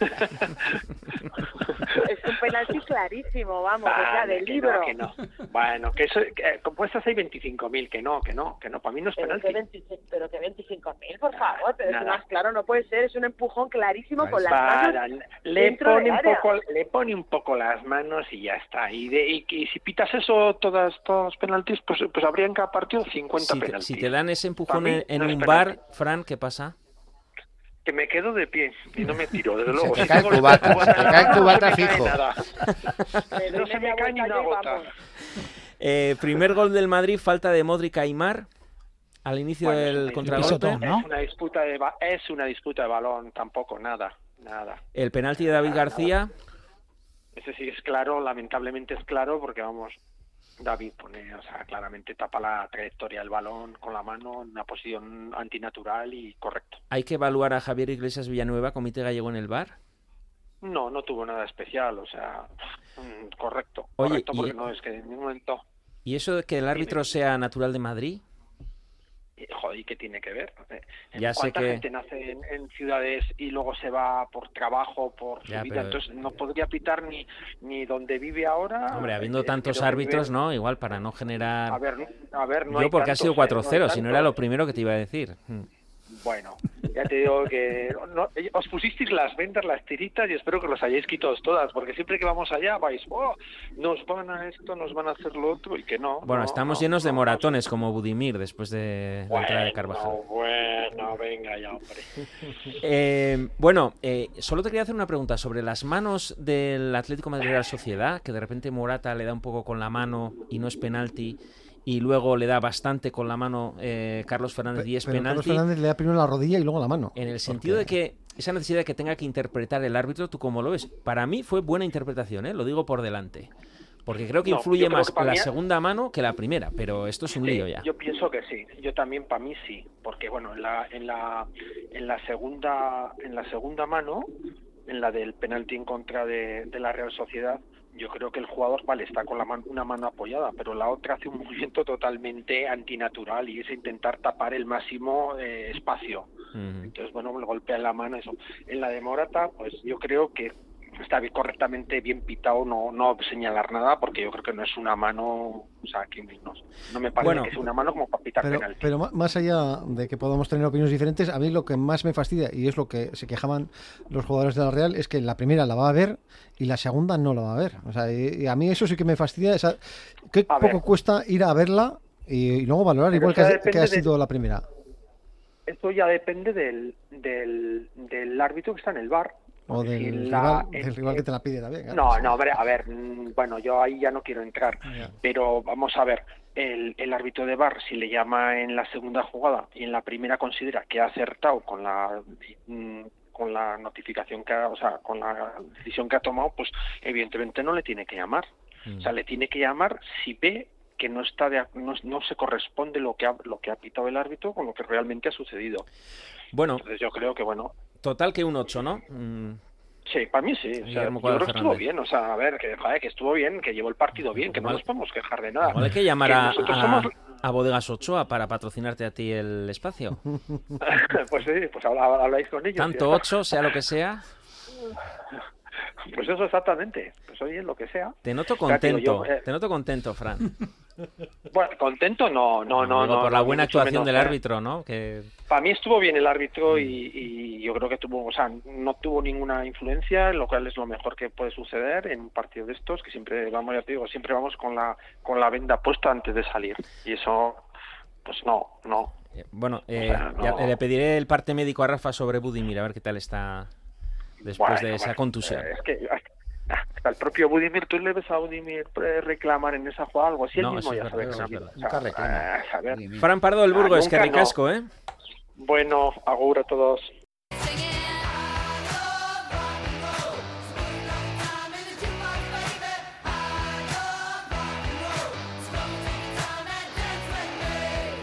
es un penalti clarísimo, vamos, o sea, Vale, del que libro. no, que no. Bueno, que eso, que, eh, compuestas hay 25.000, que no, que no, que no, para mí no es Pero penalti. que, 25, pero que 25.000, por favor, pero es nada. más claro no puede ser, es un empujón clarísimo con las Para, manos le pone un poco le pone un poco las manos y ya está y, de, y, y si pitas eso todas todos los penaltis pues pues habrían cada partido 50 Si te, penaltis si te dan ese empujón en, en no es un bar, Fran, ¿qué pasa? Que me quedo de pie y no me tiro desde Se luego te Si cae el tengo el cubata, cubata se te cae el cubata no cae fijo. no se me cae ni una gota. Eh, primer gol del Madrid, falta de Modric a Aymar al inicio Bueno, del contragolpe. disputa- es una disputa de ba- es una disputa de balón tampoco nada nada El penalti de David García. Ese sí es claro, lamentablemente es claro, porque vamos, David pone, o sea, claramente tapa la trayectoria del balón con la mano en una posición antinatural y correcto. Hay que evaluar a Javier Iglesias Villanueva, comité gallego en el bar. No, no tuvo nada especial, o sea, mm, correcto, Oye, correcto, y- porque no es que en ningún momento, ¿Y eso de que el árbitro sea natural de Madrid? Eh, joder, ¿y ¿qué tiene que ver? Eh, Ya sé ¿Cuánta que- gente nace en, en ciudades y luego se va por trabajo, por su Ya, vida? pero- Entonces no podría pitar ni, ni donde vive ahora. Hombre, habiendo eh, tantos árbitros, vive- ¿no? Igual para no generar... A ver, a ver, no Yo porque ha sido tantos, eh, 4-0, hay si no era tantos. lo primero que te iba a decir. Mm. Bueno, ya te digo que no- os pusisteis las vendas, las tiritas y espero que los hayáis quitado todas, porque siempre que vamos allá vais, oh, nos van a esto, nos van a hacer lo otro y que no. Bueno, no, estamos no, llenos de moratones como Budimir después de la entrada de Carvajal. no, bueno, venga ya, hombre. Eh, bueno, eh, solo te quería hacer una pregunta sobre las manos del Atlético Madrid Real Sociedad, que de repente Morata le da un poco con la mano y no es penalti, y luego le da bastante con la mano eh, Carlos Fernández y es Pero Carlos penalti. Fernández le da primero la rodilla y luego la mano. En el sentido de que esa necesidad de que tenga que interpretar el árbitro, ¿tú cómo lo ves? Para mí fue buena interpretación, ¿eh? lo digo por delante. Porque creo que No, influye creo más que la mí- segunda mano que la primera, pero esto es un Sí, lío ya. Yo pienso que sí. Yo también para mí sí, porque bueno, en la en la en la segunda en la segunda mano, en la del penalti en contra de, de la Real Sociedad, yo creo que el jugador, vale, está con la man- una mano apoyada, pero la otra hace un movimiento totalmente antinatural y es intentar tapar el máximo eh, espacio. Entonces, bueno, le golpea la mano eso. En la de Morata, pues yo creo que está bien- correctamente bien pitado no no señalar nada porque yo creo que no es una mano, o sea, que no, no me parece Bueno. que es una mano como para pitar Pero, penalti. pero más allá de que podamos tener opiniones diferentes, a mí lo que más me fastidia, y es lo que se quejaban los jugadores de la Real, es que la primera la va a ver y la segunda no la va a ver. O sea, y, y a mí eso sí que me fastidia. Esa, ¿Qué A poco ver. cuesta ir a verla y, y luego valorar Pero igual que, ha- de- sido la primera? Esto ya depende del, del, del árbitro que está en el bar. O del, la- rival, del rival que te la pide también. No, no, hombre, a ver, mm, bueno, yo ahí ya no quiero entrar, pero vamos a ver, el, el árbitro de bar, si le llama en la segunda jugada y en la primera considera que ha acertado con la mm, con la notificación que ha, o sea, con la decisión que ha tomado, pues evidentemente no le tiene que llamar. O sea, le tiene que llamar si ve que no está de, no, no se corresponde lo que ha, lo que ha pitado el árbitro con lo que realmente ha sucedido. Bueno, Entonces yo creo que bueno, total que un 8, ¿no? Mm, Sí, para mí sí. O sea, yo creo que estuvo bien. O sea, a ver, que, joder, que estuvo bien, que llevó el partido bien, que no nos podemos quejar de nada. Hay que llamar Que a, somos... a Bodegas Ochoa para patrocinarte a ti el espacio. pues sí, pues habláis con ellos. Tanto. 8, sea lo que sea. Pues eso exactamente. Pues oye, lo que sea. Te noto O sea, contento, yo, eh, te noto contento, Fran. Bueno, contento no, no, no. No por la buena actuación del eh. árbitro, ¿no? Que Para mí estuvo bien el árbitro y, y yo creo que tuvo, o sea, no tuvo ninguna influencia, lo cual es lo mejor que puede suceder en un partido de estos, que siempre vamos, ya te digo, siempre vamos con la con la venda puesta antes de salir y eso, pues no, no. Bueno, eh, sea, ya no. le pediré el parte médico a Rafa sobre Budimir, a ver qué tal está después Bueno, de esa bueno, contusión. eh, es que hasta, el propio Budimir, tú le ves a Budimir eh, reclamar en esa jugada algo así, No, mismo eso ya sabe que eso no. es O sea, reclama. a ver. Fran Pardo del Burgo, Ah, es que nunca no. ricasco, ¿eh? Bueno, agur a todos.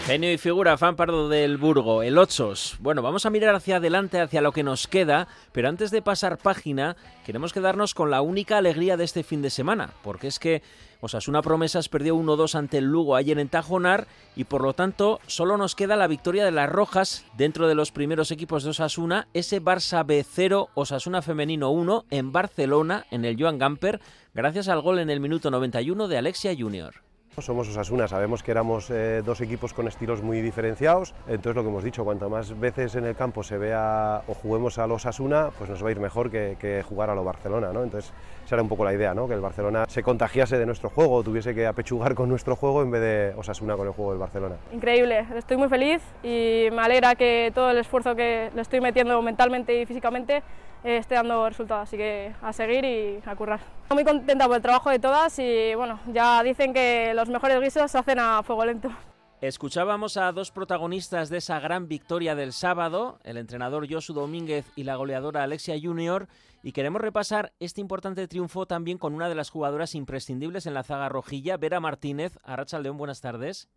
Genio y figura, fan pardo del Burgo, el Ochos. Bueno, vamos a mirar hacia adelante, hacia lo que nos queda, pero antes de pasar página, queremos quedarnos con la única alegría de este fin de semana, porque es que Osasuna Promesas perdió 1-2 ante el Lugo ayer en Tajonar y por lo tanto solo nos queda la victoria de las Rojas dentro de los primeros equipos de Osasuna, ese Barça B0 Osasuna Femenino 1 en Barcelona, en el Joan Gamper, gracias al gol en el minuto 91 de Alexia Junior. Somos Osasuna, sabemos que éramos eh, dos equipos con estilos muy diferenciados, entonces lo que hemos dicho, cuanto más veces en el campo se vea o juguemos a los Osasuna, pues nos va a ir mejor que, jugar a lo Barcelona, ¿no? Entonces esa era un poco la idea, ¿no? Que el Barcelona se contagiase de nuestro juego, tuviese que apechugar con nuestro juego en vez de Osasuna con el juego del Barcelona. Increíble, estoy muy feliz y me alegra que todo el esfuerzo que le estoy metiendo mentalmente y físicamente eh, esté dando resultados, así que a seguir y a currar. Muy contenta por el trabajo de todas y bueno, ya dicen que los mejores guisos se hacen a fuego lento. Escuchábamos a dos protagonistas de esa gran victoria del sábado, el entrenador Josu Domínguez y la goleadora Alexia Junior, y queremos repasar este importante triunfo también con una de las jugadoras imprescindibles en la zaga rojilla, Vera Martínez. Arracha León, buenas tardes.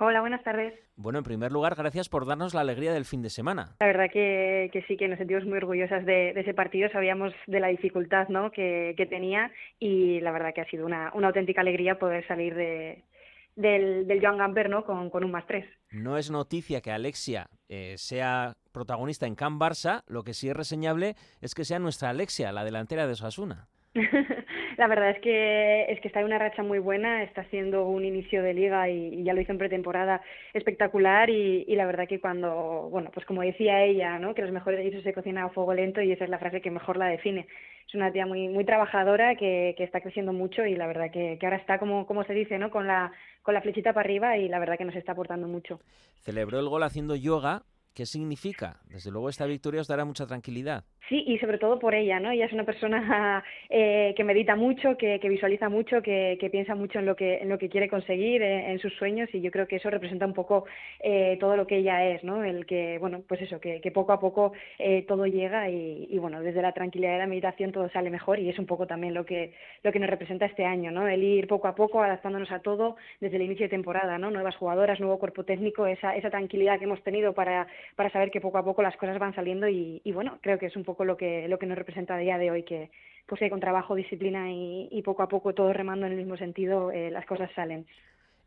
Hola, buenas tardes. Bueno, en primer lugar, gracias por darnos la alegría del fin de semana. La verdad que, que sí, que nos sentimos muy orgullosas de, de ese partido. Sabíamos de la dificultad ¿no? que, que tenía y la verdad que ha sido una, una auténtica alegría poder salir de, del, del Joan Gamper ¿no? con, con un más tres. No es noticia que Alexia eh, sea protagonista en Can Barça, lo que sí es reseñable es que sea nuestra Alexia, la delantera de Osasuna. La verdad es que es que está en una racha muy buena, está haciendo un inicio de liga y, ya lo hizo en pretemporada espectacular y, y la verdad que cuando, bueno, pues como decía ella, ¿no? que los mejores guisos se cocinan a fuego lento y esa es la frase que mejor la define. Es una tía muy muy trabajadora que, que está creciendo mucho y la verdad que, que ahora está como como se dice, ¿no? con la con la flechita para arriba y la verdad que nos está aportando mucho. Celebró el gol haciendo yoga. ¿Qué significa? Desde luego esta victoria os dará mucha tranquilidad. Sí, y sobre todo por ella, ¿no? Ella es una persona eh, que medita mucho, que, que visualiza mucho, que, que, piensa mucho en lo que, en lo que quiere conseguir, eh, en sus sueños, y yo creo que eso representa un poco eh, todo lo que ella es, ¿no? El que, bueno, pues eso, que, que poco a poco eh, todo llega y, y, bueno, desde la tranquilidad de la meditación todo sale mejor y es un poco también lo que, lo que nos representa este año, ¿no? El ir poco a poco adaptándonos a todo desde el inicio de temporada, ¿no? Nuevas jugadoras, nuevo cuerpo técnico, esa, esa tranquilidad que hemos tenido para, para saber que poco a poco las cosas van saliendo y, y bueno, creo que es un poco lo que, lo que nos representa a día de hoy, que pues que con trabajo, disciplina y, y poco a poco todos remando en el mismo sentido, eh, las cosas salen.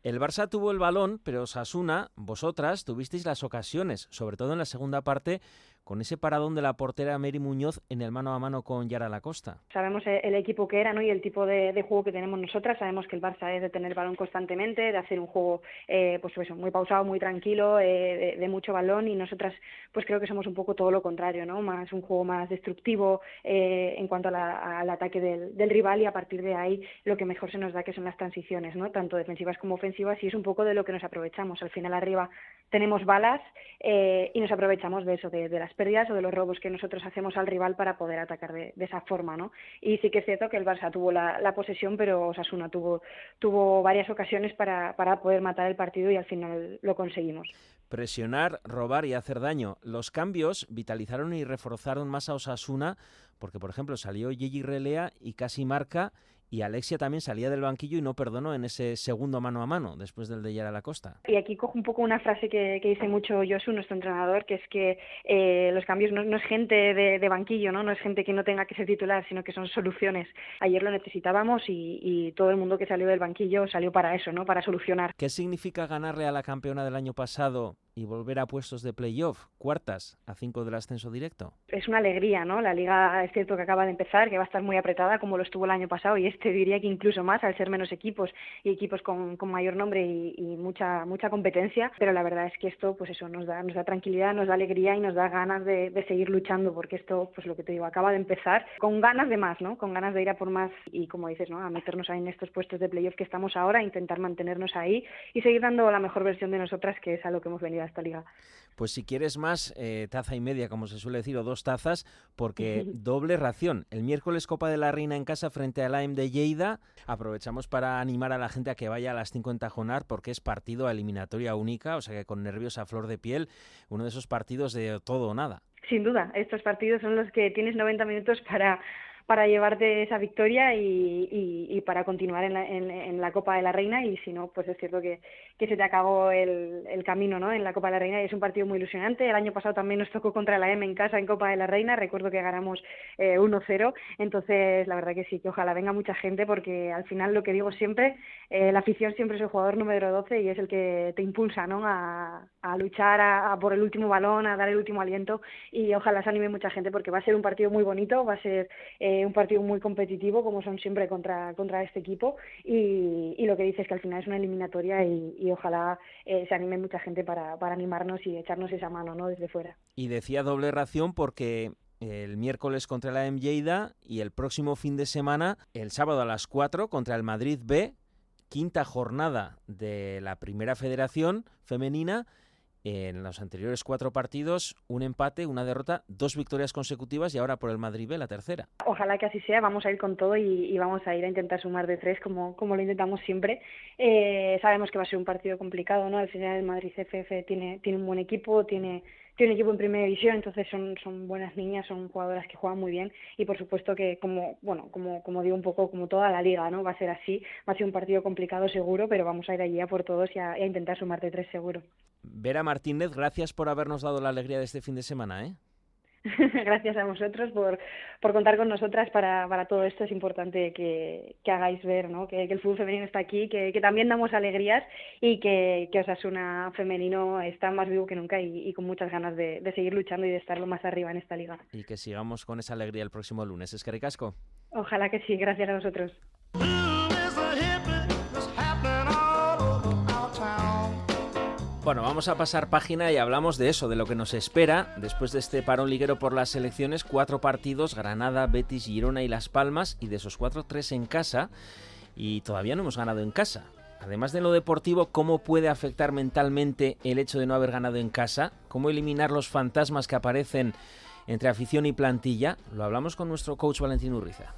El Barça tuvo el balón, pero Sasuna, vosotras tuvisteis las ocasiones, sobre todo en la segunda parte, con ese paradón de la portera Mary Muñoz en el mano a mano con Yara Lacosta. Sabemos el, el equipo que era ¿no? y el tipo de, de, juego que tenemos nosotras. Sabemos que el Barça es de tener balón constantemente, de hacer un juego eh, pues eso, muy pausado, muy tranquilo, eh, de, de, mucho balón y nosotras pues creo que somos un poco todo lo contrario, ¿no? más un juego más destructivo eh, en cuanto a la, al ataque del, del, rival y a partir de ahí lo que mejor se nos da que son las transiciones, ¿no? tanto defensivas como ofensivas y es un poco de lo que nos aprovechamos. Al final arriba tenemos balas eh, y nos aprovechamos de eso, de, de las pérdidas o de los robos que nosotros hacemos al rival para poder atacar de, esa forma, ¿no? Y sí que es cierto que el Barça tuvo la, la posesión, pero Osasuna tuvo, tuvo varias ocasiones para, para poder matar el partido y al final lo conseguimos. Presionar, robar y hacer daño. Los cambios vitalizaron y reforzaron más a Osasuna porque, por ejemplo, salió Gigi Relea y casi marca y Alexia también salía del banquillo y no perdonó en ese segundo mano a mano después del de Yara la Costa. Y aquí cojo un poco una frase que, que dice mucho Josu, nuestro entrenador, que es que eh, los cambios no, no es gente de, de, banquillo, ¿no? no es gente que no tenga que ser titular, sino que son soluciones. Ayer lo necesitábamos y, y todo el mundo que salió del banquillo salió para eso, ¿no? para solucionar. ¿Qué significa ganarle a la campeona del año pasado y volver a puestos de playoff, cuartas, a cinco del ascenso directo? Es una alegría, ¿no? La liga es cierto que acaba de empezar, que va a estar muy apretada como lo estuvo el año pasado y este diría que incluso más al ser menos equipos y equipos con, con mayor nombre y, y, mucha mucha competencia, pero la verdad es que esto pues eso nos da nos da tranquilidad, nos da alegría y nos da ganas de, de seguir luchando porque esto pues lo que te digo acaba de empezar con ganas de más, ¿no? Con ganas de ir a por más y como dices, ¿no? A meternos ahí en estos puestos de playoff que estamos ahora, intentar mantenernos ahí y seguir dando la mejor versión de nosotras que es a lo que hemos venido esta liga. Pues si quieres más, eh, taza y media, como se suele decir, o dos tazas, porque doble ración. El miércoles Copa de la Reina en casa frente al AM de Lleida. Aprovechamos para animar a la gente a que vaya a las 5 en Tajonar, porque es partido a eliminatoria única, o sea que con nervios a flor de piel, uno de esos partidos de todo o nada. Sin duda, estos partidos son los que tienes 90 minutos para para llevarte esa victoria y, y, para continuar en la, en, la, Copa de la Reina y si no, pues es cierto que, que se te acabó el, el, camino ¿no? en la Copa de la Reina y es un partido muy ilusionante. El año pasado también nos tocó contra la M en casa en Copa de la Reina, recuerdo que ganamos eh, 1-0, entonces la verdad que sí, que ojalá venga mucha gente porque al final lo que digo siempre, eh, la afición siempre es el jugador número 12 y es el que te impulsa ¿no? a, a luchar a, a por el último balón, a dar el último aliento y ojalá se anime mucha gente porque va a ser un partido muy bonito, va a ser... Eh, un partido muy competitivo como son siempre contra, contra este equipo y, y, lo que dice es que al final es una eliminatoria y, y ojalá eh, se anime mucha gente para, para, animarnos y echarnos esa mano ¿no? desde fuera. Y decía doble ración porque el miércoles contra la M Lleida y el próximo fin de semana, el sábado a las 4 contra el Madrid B, quinta jornada de la primera federación femenina en los anteriores cuatro partidos, un empate, una derrota, dos victorias consecutivas y ahora por el Madrid B la tercera. Ojalá que así sea, vamos a ir con todo y, y vamos a ir a intentar sumar de tres como, como lo intentamos siempre. Eh, sabemos que va a ser un partido complicado, ¿no? Al final el Madrid CFF tiene, tiene un buen equipo, tiene tiene equipo en primera división, entonces son, son buenas niñas, son jugadoras que juegan muy bien y por supuesto que como, bueno, como, como digo un poco como toda la liga, ¿no? Va a ser así, va a ser un partido complicado seguro, pero vamos a ir allí a por todos y a, a intentar sumar de tres seguro. Vera Martínez, gracias por habernos dado la alegría de este fin de semana, ¿eh? Gracias a vosotros por, por contar con nosotras para, para todo esto. Es importante que, que hagáis ver ¿no? que, que, el fútbol femenino está aquí, que, que también damos alegrías y que, que Osasuna femenino está más vivo que nunca y, y con muchas ganas de, de, seguir luchando y de estar lo más arriba en esta liga. Y que sigamos con esa alegría el próximo lunes. ¿Es que ricasco? Ojalá que sí. Gracias a vosotros. Bueno, vamos a pasar página y hablamos de eso, de lo que nos espera después de este parón liguero por las elecciones. Cuatro partidos, Granada, Betis, Girona y Las Palmas, y de esos cuatro, tres en casa. Y todavía no hemos ganado en casa. Además de lo deportivo, ¿cómo puede afectar mentalmente el hecho de no haber ganado en casa? ¿Cómo eliminar los fantasmas que aparecen entre afición y plantilla? Lo hablamos con nuestro coach Valentín Urriza.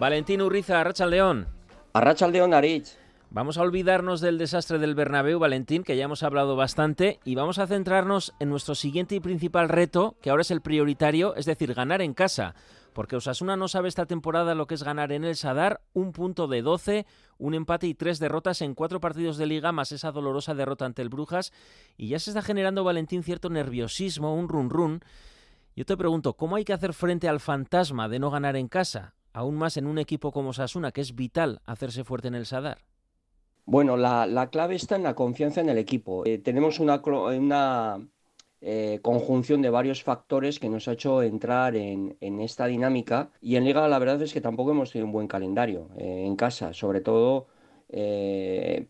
Valentín Urriza, Arrachaldeón. Arrachaldeón, Aritz. Vamos a olvidarnos del desastre del Bernabéu, Valentín, que ya hemos hablado bastante, y vamos a centrarnos en nuestro siguiente y principal reto, que ahora es el prioritario, es decir, ganar en casa. porque Osasuna no sabe esta temporada lo que es ganar en el Sadar, un punto de 12, un empate y tres derrotas en cuatro partidos de liga, más esa dolorosa derrota ante el Brujas, y ya se está generando, Valentín, cierto nerviosismo, un run run. Yo te pregunto, ¿cómo hay que hacer frente al fantasma de no ganar en casa? Aún más en un equipo como Osasuna, que es vital hacerse fuerte en el Sadar. Bueno, la, la clave está en la confianza en el equipo. Eh, tenemos una, una eh, conjunción de varios factores que nos ha hecho entrar en, en, esta dinámica y en Liga la verdad es que tampoco hemos tenido un buen calendario eh, en casa, sobre todo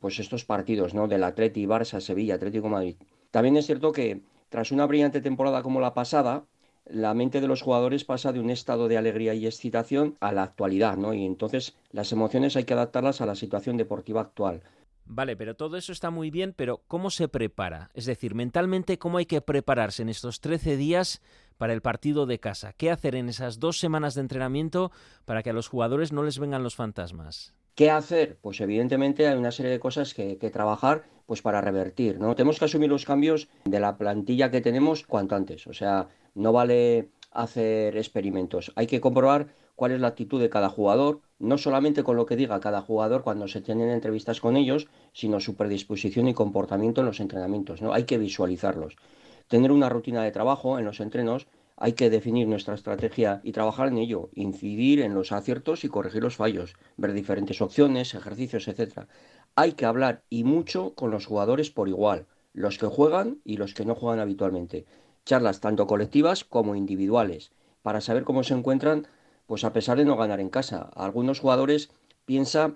pues estos partidos ¿no? del Atleti, Barça, Sevilla, Atlético Madrid. También es cierto que tras una brillante temporada como la pasada, la mente de los jugadores pasa de un estado de alegría y excitación a la actualidad, ¿no? Y entonces las emociones hay que adaptarlas a la situación deportiva actual. Vale, pero todo eso está muy bien, pero ¿cómo se prepara? Es decir, mentalmente, ¿cómo hay que prepararse en estos 13 días para el partido de casa? ¿Qué hacer en esas dos semanas de entrenamiento para que a los jugadores no les vengan los fantasmas? ¿Qué hacer? Pues evidentemente hay una serie de cosas que, que trabajar pues para revertir, ¿no? Tenemos que asumir los cambios de la plantilla que tenemos cuanto antes. O sea, no vale hacer experimentos. Hay que comprobar cuál es la actitud de cada jugador, no solamente con lo que diga cada jugador cuando se tienen entrevistas con ellos, sino su predisposición y comportamiento en los entrenamientos. ¿no? Hay que visualizarlos. Tener una rutina de trabajo en los entrenos, hay que definir nuestra estrategia y trabajar en ello, incidir en los aciertos y corregir los fallos, ver diferentes opciones, ejercicios, etc. Hay que hablar y mucho con los jugadores por igual, los que juegan y los que no juegan habitualmente charlas tanto colectivas como individuales, para saber cómo se encuentran, pues a pesar de no ganar en casa. algunos jugadores piensa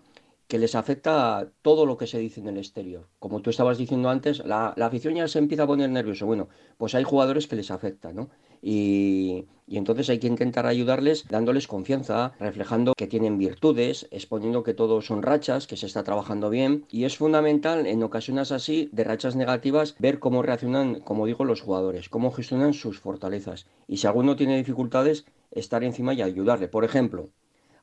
que les afecta todo lo que se dice en el exterior. Como tú estabas diciendo antes, la, la afición ya se empieza a poner nervioso. Bueno, pues hay jugadores que les afecta, ¿no? Y, entonces hay que intentar ayudarles dándoles confianza, reflejando que tienen virtudes, exponiendo que todo son rachas, que se está trabajando bien. Y es fundamental en ocasiones así, de rachas negativas, ver cómo reaccionan, como digo, los jugadores, cómo gestionan sus fortalezas. Y si alguno tiene dificultades, estar encima y ayudarle. Por ejemplo,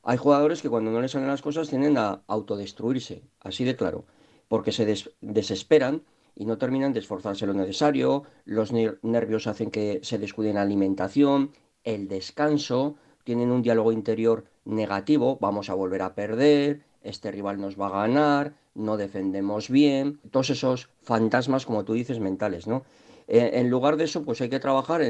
hay jugadores que cuando no les salen las cosas tienden a autodestruirse, así de claro, porque se desesperan y no terminan de esforzarse lo necesario, los nervios hacen que se descuiden la alimentación, el descanso, tienen un diálogo interior negativo, vamos a volver a perder, este rival nos va a ganar, no defendemos bien, todos esos fantasmas, como tú dices, mentales, ¿no? Eh, en lugar de eso, pues hay que trabajar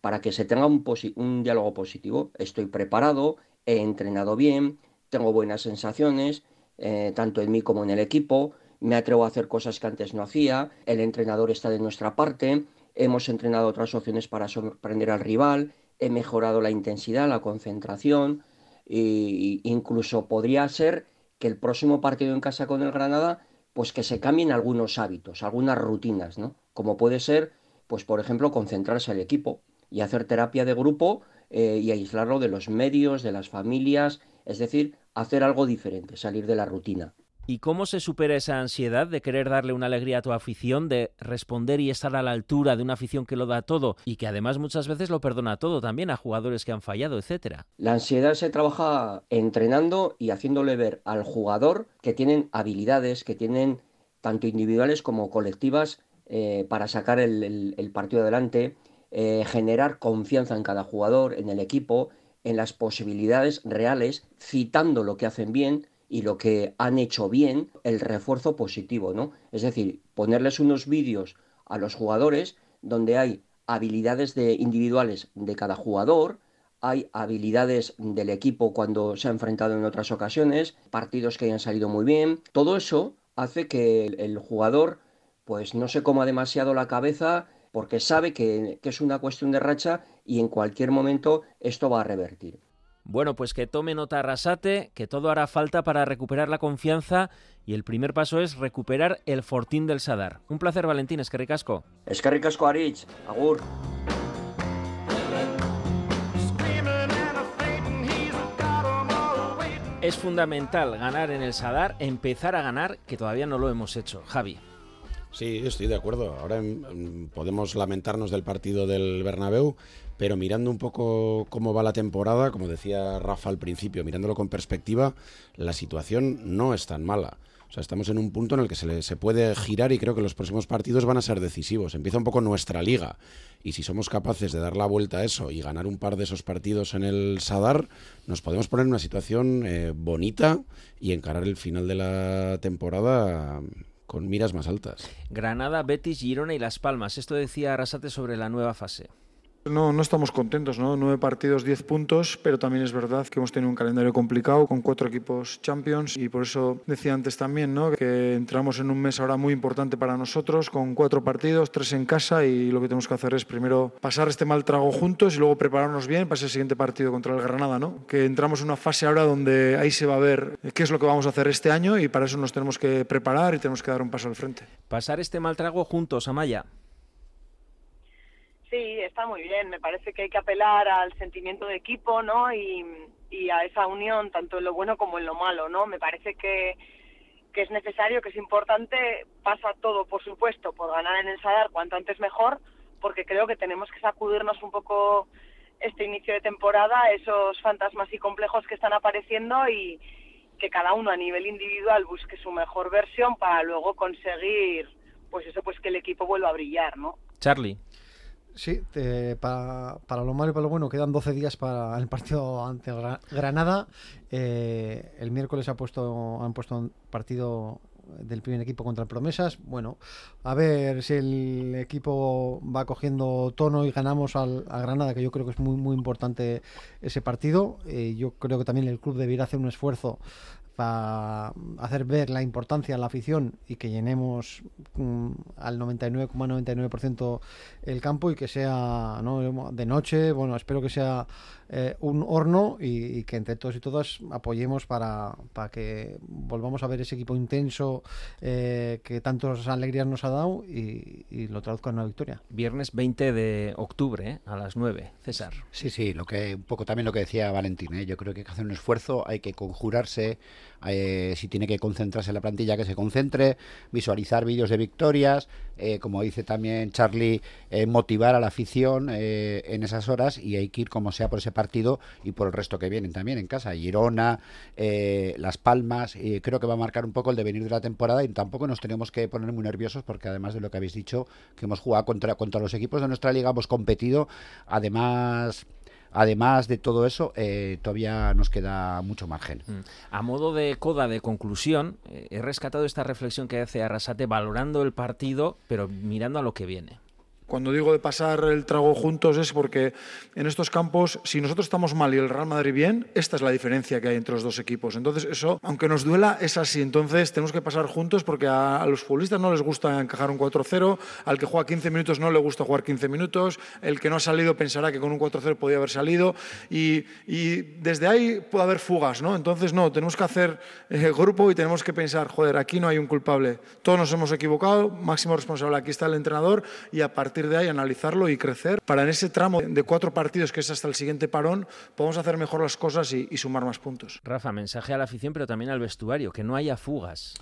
para que se tenga un, un diálogo positivo. Estoy preparado, he entrenado bien, tengo buenas sensaciones, eh, tanto en mí como en el equipo, me atrevo a hacer cosas que antes no hacía, el entrenador está de nuestra parte, hemos entrenado otras opciones para sorprender al rival, he mejorado la intensidad, la concentración, e incluso podría ser que el próximo partido en casa con el Granada, pues que se cambien algunos hábitos, algunas rutinas, ¿no? Como puede ser, pues por ejemplo, concentrarse al equipo y hacer terapia de grupo eh, y aislarlo de los medios, de las familias, es decir, hacer algo diferente, salir de la rutina. ¿Y cómo se supera esa ansiedad de querer darle una alegría a tu afición, de responder y estar a la altura de una afición que lo da todo y que además muchas veces lo perdona todo también a jugadores que han fallado, etcétera? La ansiedad se trabaja entrenando y haciéndole ver al jugador que tienen habilidades, que tienen tanto individuales como colectivas eh, para sacar el, partido adelante, eh, generar confianza en cada jugador, en el equipo, en las posibilidades reales, citando lo que hacen bien y lo que han hecho bien, el refuerzo positivo, ¿no? Es decir, ponerles unos vídeos a los jugadores donde hay habilidades de, individuales de cada jugador, hay habilidades del equipo cuando se ha enfrentado en otras ocasiones, partidos que hayan salido muy bien, todo eso hace que el, jugador pues no se coma demasiado la cabeza porque sabe que, que es una cuestión de racha y en cualquier momento esto va a revertir. Bueno, pues que tome nota Arrasate, que todo hará falta para recuperar la confianza y el primer paso es recuperar el fortín del Sadar. Un placer, Valentín, es que ricasco. Es que ricasco. Agur. Es fundamental ganar en el Sadar, empezar a ganar, que todavía no lo hemos hecho. Javi. Sí, estoy de acuerdo. Ahora mm, podemos lamentarnos del partido del Bernabéu, pero mirando un poco cómo va la temporada, como decía Rafa al principio, mirándolo con perspectiva, la situación no es tan mala. O sea, estamos en un punto en el que se, le, se puede girar y creo que los próximos partidos van a ser decisivos. Empieza un poco nuestra liga y si somos capaces de dar la vuelta a eso y ganar un par de esos partidos en el Sadar, nos podemos poner en una situación eh, bonita y encarar el final de la temporada con miras más altas. Granada, Betis, Girona y Las Palmas. Esto decía Arrasate sobre la nueva fase. No, no estamos contentos, ¿no? Nueve partidos, diez puntos, pero también es verdad que hemos tenido un calendario complicado con cuatro equipos Champions y por eso decía antes también, ¿no? Que entramos en un mes ahora muy importante para nosotros con cuatro partidos, tres en casa y lo que tenemos que hacer es primero pasar este mal trago juntos y luego prepararnos bien para ese siguiente partido contra el Granada, ¿no? Que entramos en una fase ahora donde ahí se va a ver qué es lo que vamos a hacer este año y para eso nos tenemos que preparar y tenemos que dar un paso al frente. Pasar este mal trago juntos, Amaya. Sí, está muy bien. Me parece que hay que apelar al sentimiento de equipo, ¿no? Y, a esa unión, tanto en lo bueno como en lo malo, ¿no? Me parece que, que es necesario, que es importante. Pasa todo, por supuesto, por ganar en el Sadar cuanto antes mejor, porque creo que tenemos que sacudirnos un poco este inicio de temporada, esos fantasmas y complejos que están apareciendo y que cada uno a nivel individual busque su mejor versión para luego conseguir, pues eso, pues que el equipo vuelva a brillar, ¿no? Charlie. Sí, te- pa- para lo malo y para lo bueno quedan 12 días para el partido ante Gra- Granada. Eh, el miércoles ha puesto, han puesto un partido del primer equipo contra Promesas. Bueno, a ver si el equipo va cogiendo tono y ganamos al, a Granada, que yo creo que es muy, muy importante ese partido. Eh, yo creo que también el club debería hacer un esfuerzo para hacer ver la importancia a la afición y que llenemos mm, al 99,99% el campo y que sea ¿no? de noche. Bueno, espero que sea eh, un horno y, y que entre todos y todas apoyemos para, para que volvamos a ver ese equipo intenso eh, que tantas alegrías nos ha dado y, y lo traduzca en una victoria. Viernes 20 de octubre, ¿eh? a las 9. César. Sí, sí, lo que un poco también lo que decía Valentín, ¿eh? yo creo que hay que hacer un esfuerzo, hay que conjurarse, eh, si tiene que concentrarse en la plantilla que se concentre, visualizar vídeos de victorias, eh, como dice también Charlie, eh, motivar a la afición en esas horas y hay que ir como sea por ese partido y por el resto que vienen también en casa, Girona, Las Palmas, creo que va a marcar un poco el devenir de la temporada y tampoco nos tenemos que poner muy nerviosos porque además de lo que habéis dicho, que hemos jugado contra, contra los equipos de nuestra liga, hemos competido, además... Además de todo eso, eh, todavía nos queda mucho margen. Mm. A modo de coda de conclusión, eh, he rescatado esta reflexión que hace Arrasate valorando el partido, pero mirando a lo que viene. Cuando digo de pasar el trago juntos es porque en estos campos, si nosotros estamos mal y el Real Madrid bien, esta es la diferencia que hay entre los dos equipos. Entonces eso, aunque nos duela, es así. Entonces tenemos que pasar juntos porque a, a los futbolistas no les gusta encajar un 4-0, al que juega 15 minutos no le gusta jugar 15 minutos, el que no ha salido pensará que con un 4-0 podía haber salido y, y desde ahí puede haber fugas, ¿no? Entonces no, tenemos que hacer eh, grupo y tenemos que pensar, joder, aquí no hay un culpable. Todos nos hemos equivocado, máximo responsable, aquí está el entrenador y a partir de ahí analizarlo y crecer para en ese tramo de cuatro partidos que es hasta el siguiente parón podemos hacer mejor las cosas y, y sumar más puntos. Rafa, mensaje a la afición, pero también al vestuario, que no haya fugas.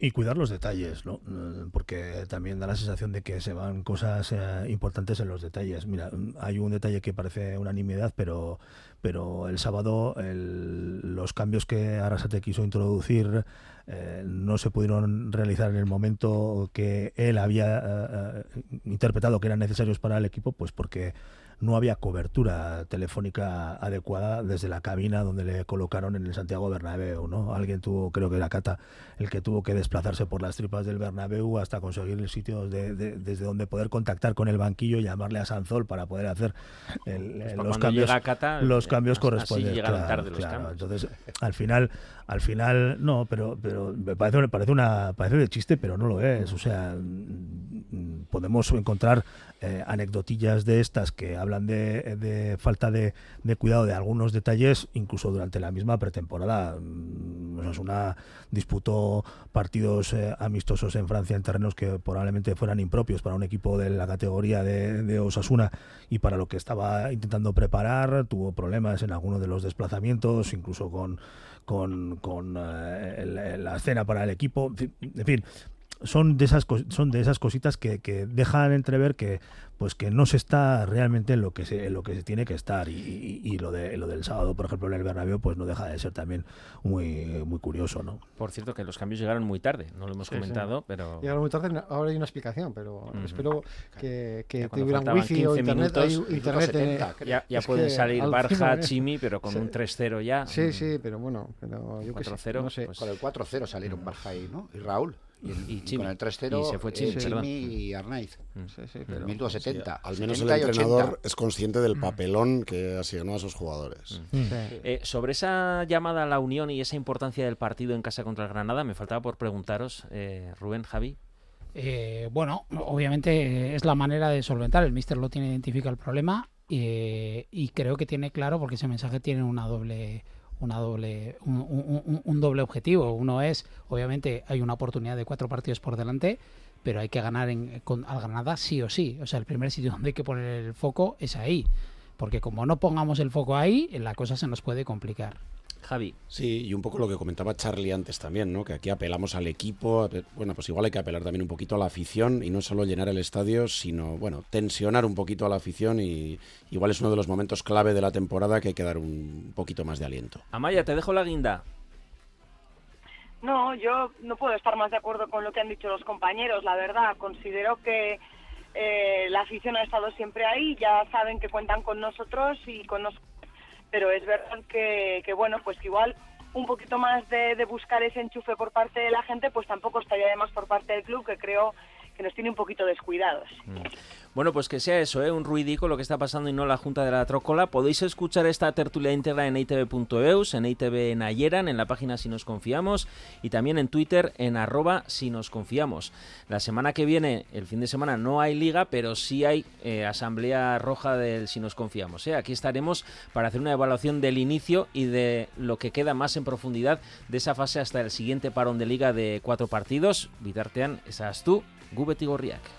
Y cuidar los detalles, ¿no? Eh, Porque también da la sensación de que se van cosas eh, importantes en los detalles. Mira, mm, hay un detalle que parece unanimidad, pero, pero el sábado los cambios que Arrasate quiso introducir eh, no se pudieron realizar en el momento que él había eh, interpretado que eran necesarios para el equipo, pues porque no había cobertura telefónica adecuada desde la cabina donde le colocaron en el Santiago Bernabéu, ¿no? Alguien tuvo, creo que era Cata, el que tuvo que desplazarse por las tripas del Bernabéu hasta conseguir el sitio de- de- desde donde poder contactar con el banquillo y llamarle a Sanzol para poder hacer el- Pues los cambios, llega Cata, los eh, cambios correspondientes. claro, tarde los claro. cambios. Entonces, al final, al final, no, pero, pero me parece, parece una, parece de chiste, pero no lo es. O sea, mm, podemos encontrar eh, anecdotillas de estas que hablan de, falta de, cuidado de algunos detalles, incluso durante la misma pretemporada. Mm, Osasuna disputó partidos eh, amistosos en Francia en terrenos que probablemente fueran impropios para un equipo de la categoría de, Osasuna y para lo que estaba intentando preparar. Tuvo problemas en algunos de los desplazamientos, incluso con, con, eh, el- la cena para el equipo. En fin, son de esas son de esas cositas que, que dejan entrever que pues que no se está realmente en lo que se, en lo que se tiene que estar y, y, lo de lo del sábado por ejemplo en el Bernabéu pues no deja de ser también muy muy curioso no por cierto que los cambios llegaron muy tarde no lo hemos Sí, comentado sí. pero Llegaron muy tarde, ahora hay una explicación, pero espero que, que Ya cuando tuvieran faltaban wifi o 15 internet. minutos, hay internet en- ya, ya pueden que salir Barja, ¿eh? Chimi, pero con Sí. un 3-0 ya. Sí, sí, pero bueno, pero yo qué sé, 4-0, no sé. pues- Con el 4-0 salieron Barja y, ¿no? y Raúl. Y, el- con el 3-0 Y se fue Chimi, eh, y Arnaiz. Sí, sí, En pero- el minuto 70. Sí, al menos el 70 y 80. entrenador es consciente del papelón que asignó a sus jugadores. Eh, sobre esa llamada a la unión y esa importancia del partido en casa contra el Granada, me faltaba por preguntaros, eh, Rubén, Javi. Eh, bueno, obviamente es la manera de solventar. El Mister lo tiene, identifica el problema eh, y creo que tiene claro porque ese mensaje tiene una doble una doble un, un- doble objetivo. Uno es, obviamente, hay una oportunidad de cuatro partidos por delante, pero hay que ganar en, con, al Granada sí o sí. O sea, el primer sitio donde hay que poner el foco es ahí. Porque como no pongamos el foco ahí, la cosa se nos puede complicar. Javi. Sí, y un poco lo que comentaba Charlie antes también, ¿no? Que aquí apelamos al equipo. Bueno, pues igual hay que apelar también un poquito a la afición y no solo llenar el estadio, sino, bueno, tensionar un poquito a la afición y igual es uno de los momentos clave de la temporada que hay que dar un poquito más de aliento. Amaya, te dejo la guinda. No, yo no puedo estar más de acuerdo con lo que han dicho los compañeros, la verdad. Considero que eh, la afición ha estado siempre ahí, ya saben que cuentan con nosotros y con nosotros. Pero es verdad que, que, bueno, pues igual un poquito más de, de buscar ese enchufe por parte de la gente, pues tampoco estaría de más por parte del club, que creo que nos tiene un poquito descuidados. Bueno, pues que sea eso, ¿eh? un ruidico lo que está pasando y no la Junta de la Trócola. Podéis escuchar esta tertulia íntegra en itv.eus, en ITV en Ayeran, en la página Si Nos Confiamos y también en Twitter en arroba Si Nos Confiamos. La semana que viene, el fin de semana, no hay liga, pero sí hay eh, Asamblea Roja del Si Nos Confiamos. ¿eh? Aquí estaremos para hacer una evaluación del inicio y de lo que queda más en profundidad de esa fase hasta el siguiente parón de liga de cuatro partidos. Bitartean, esas tú, Gu beti gorriak.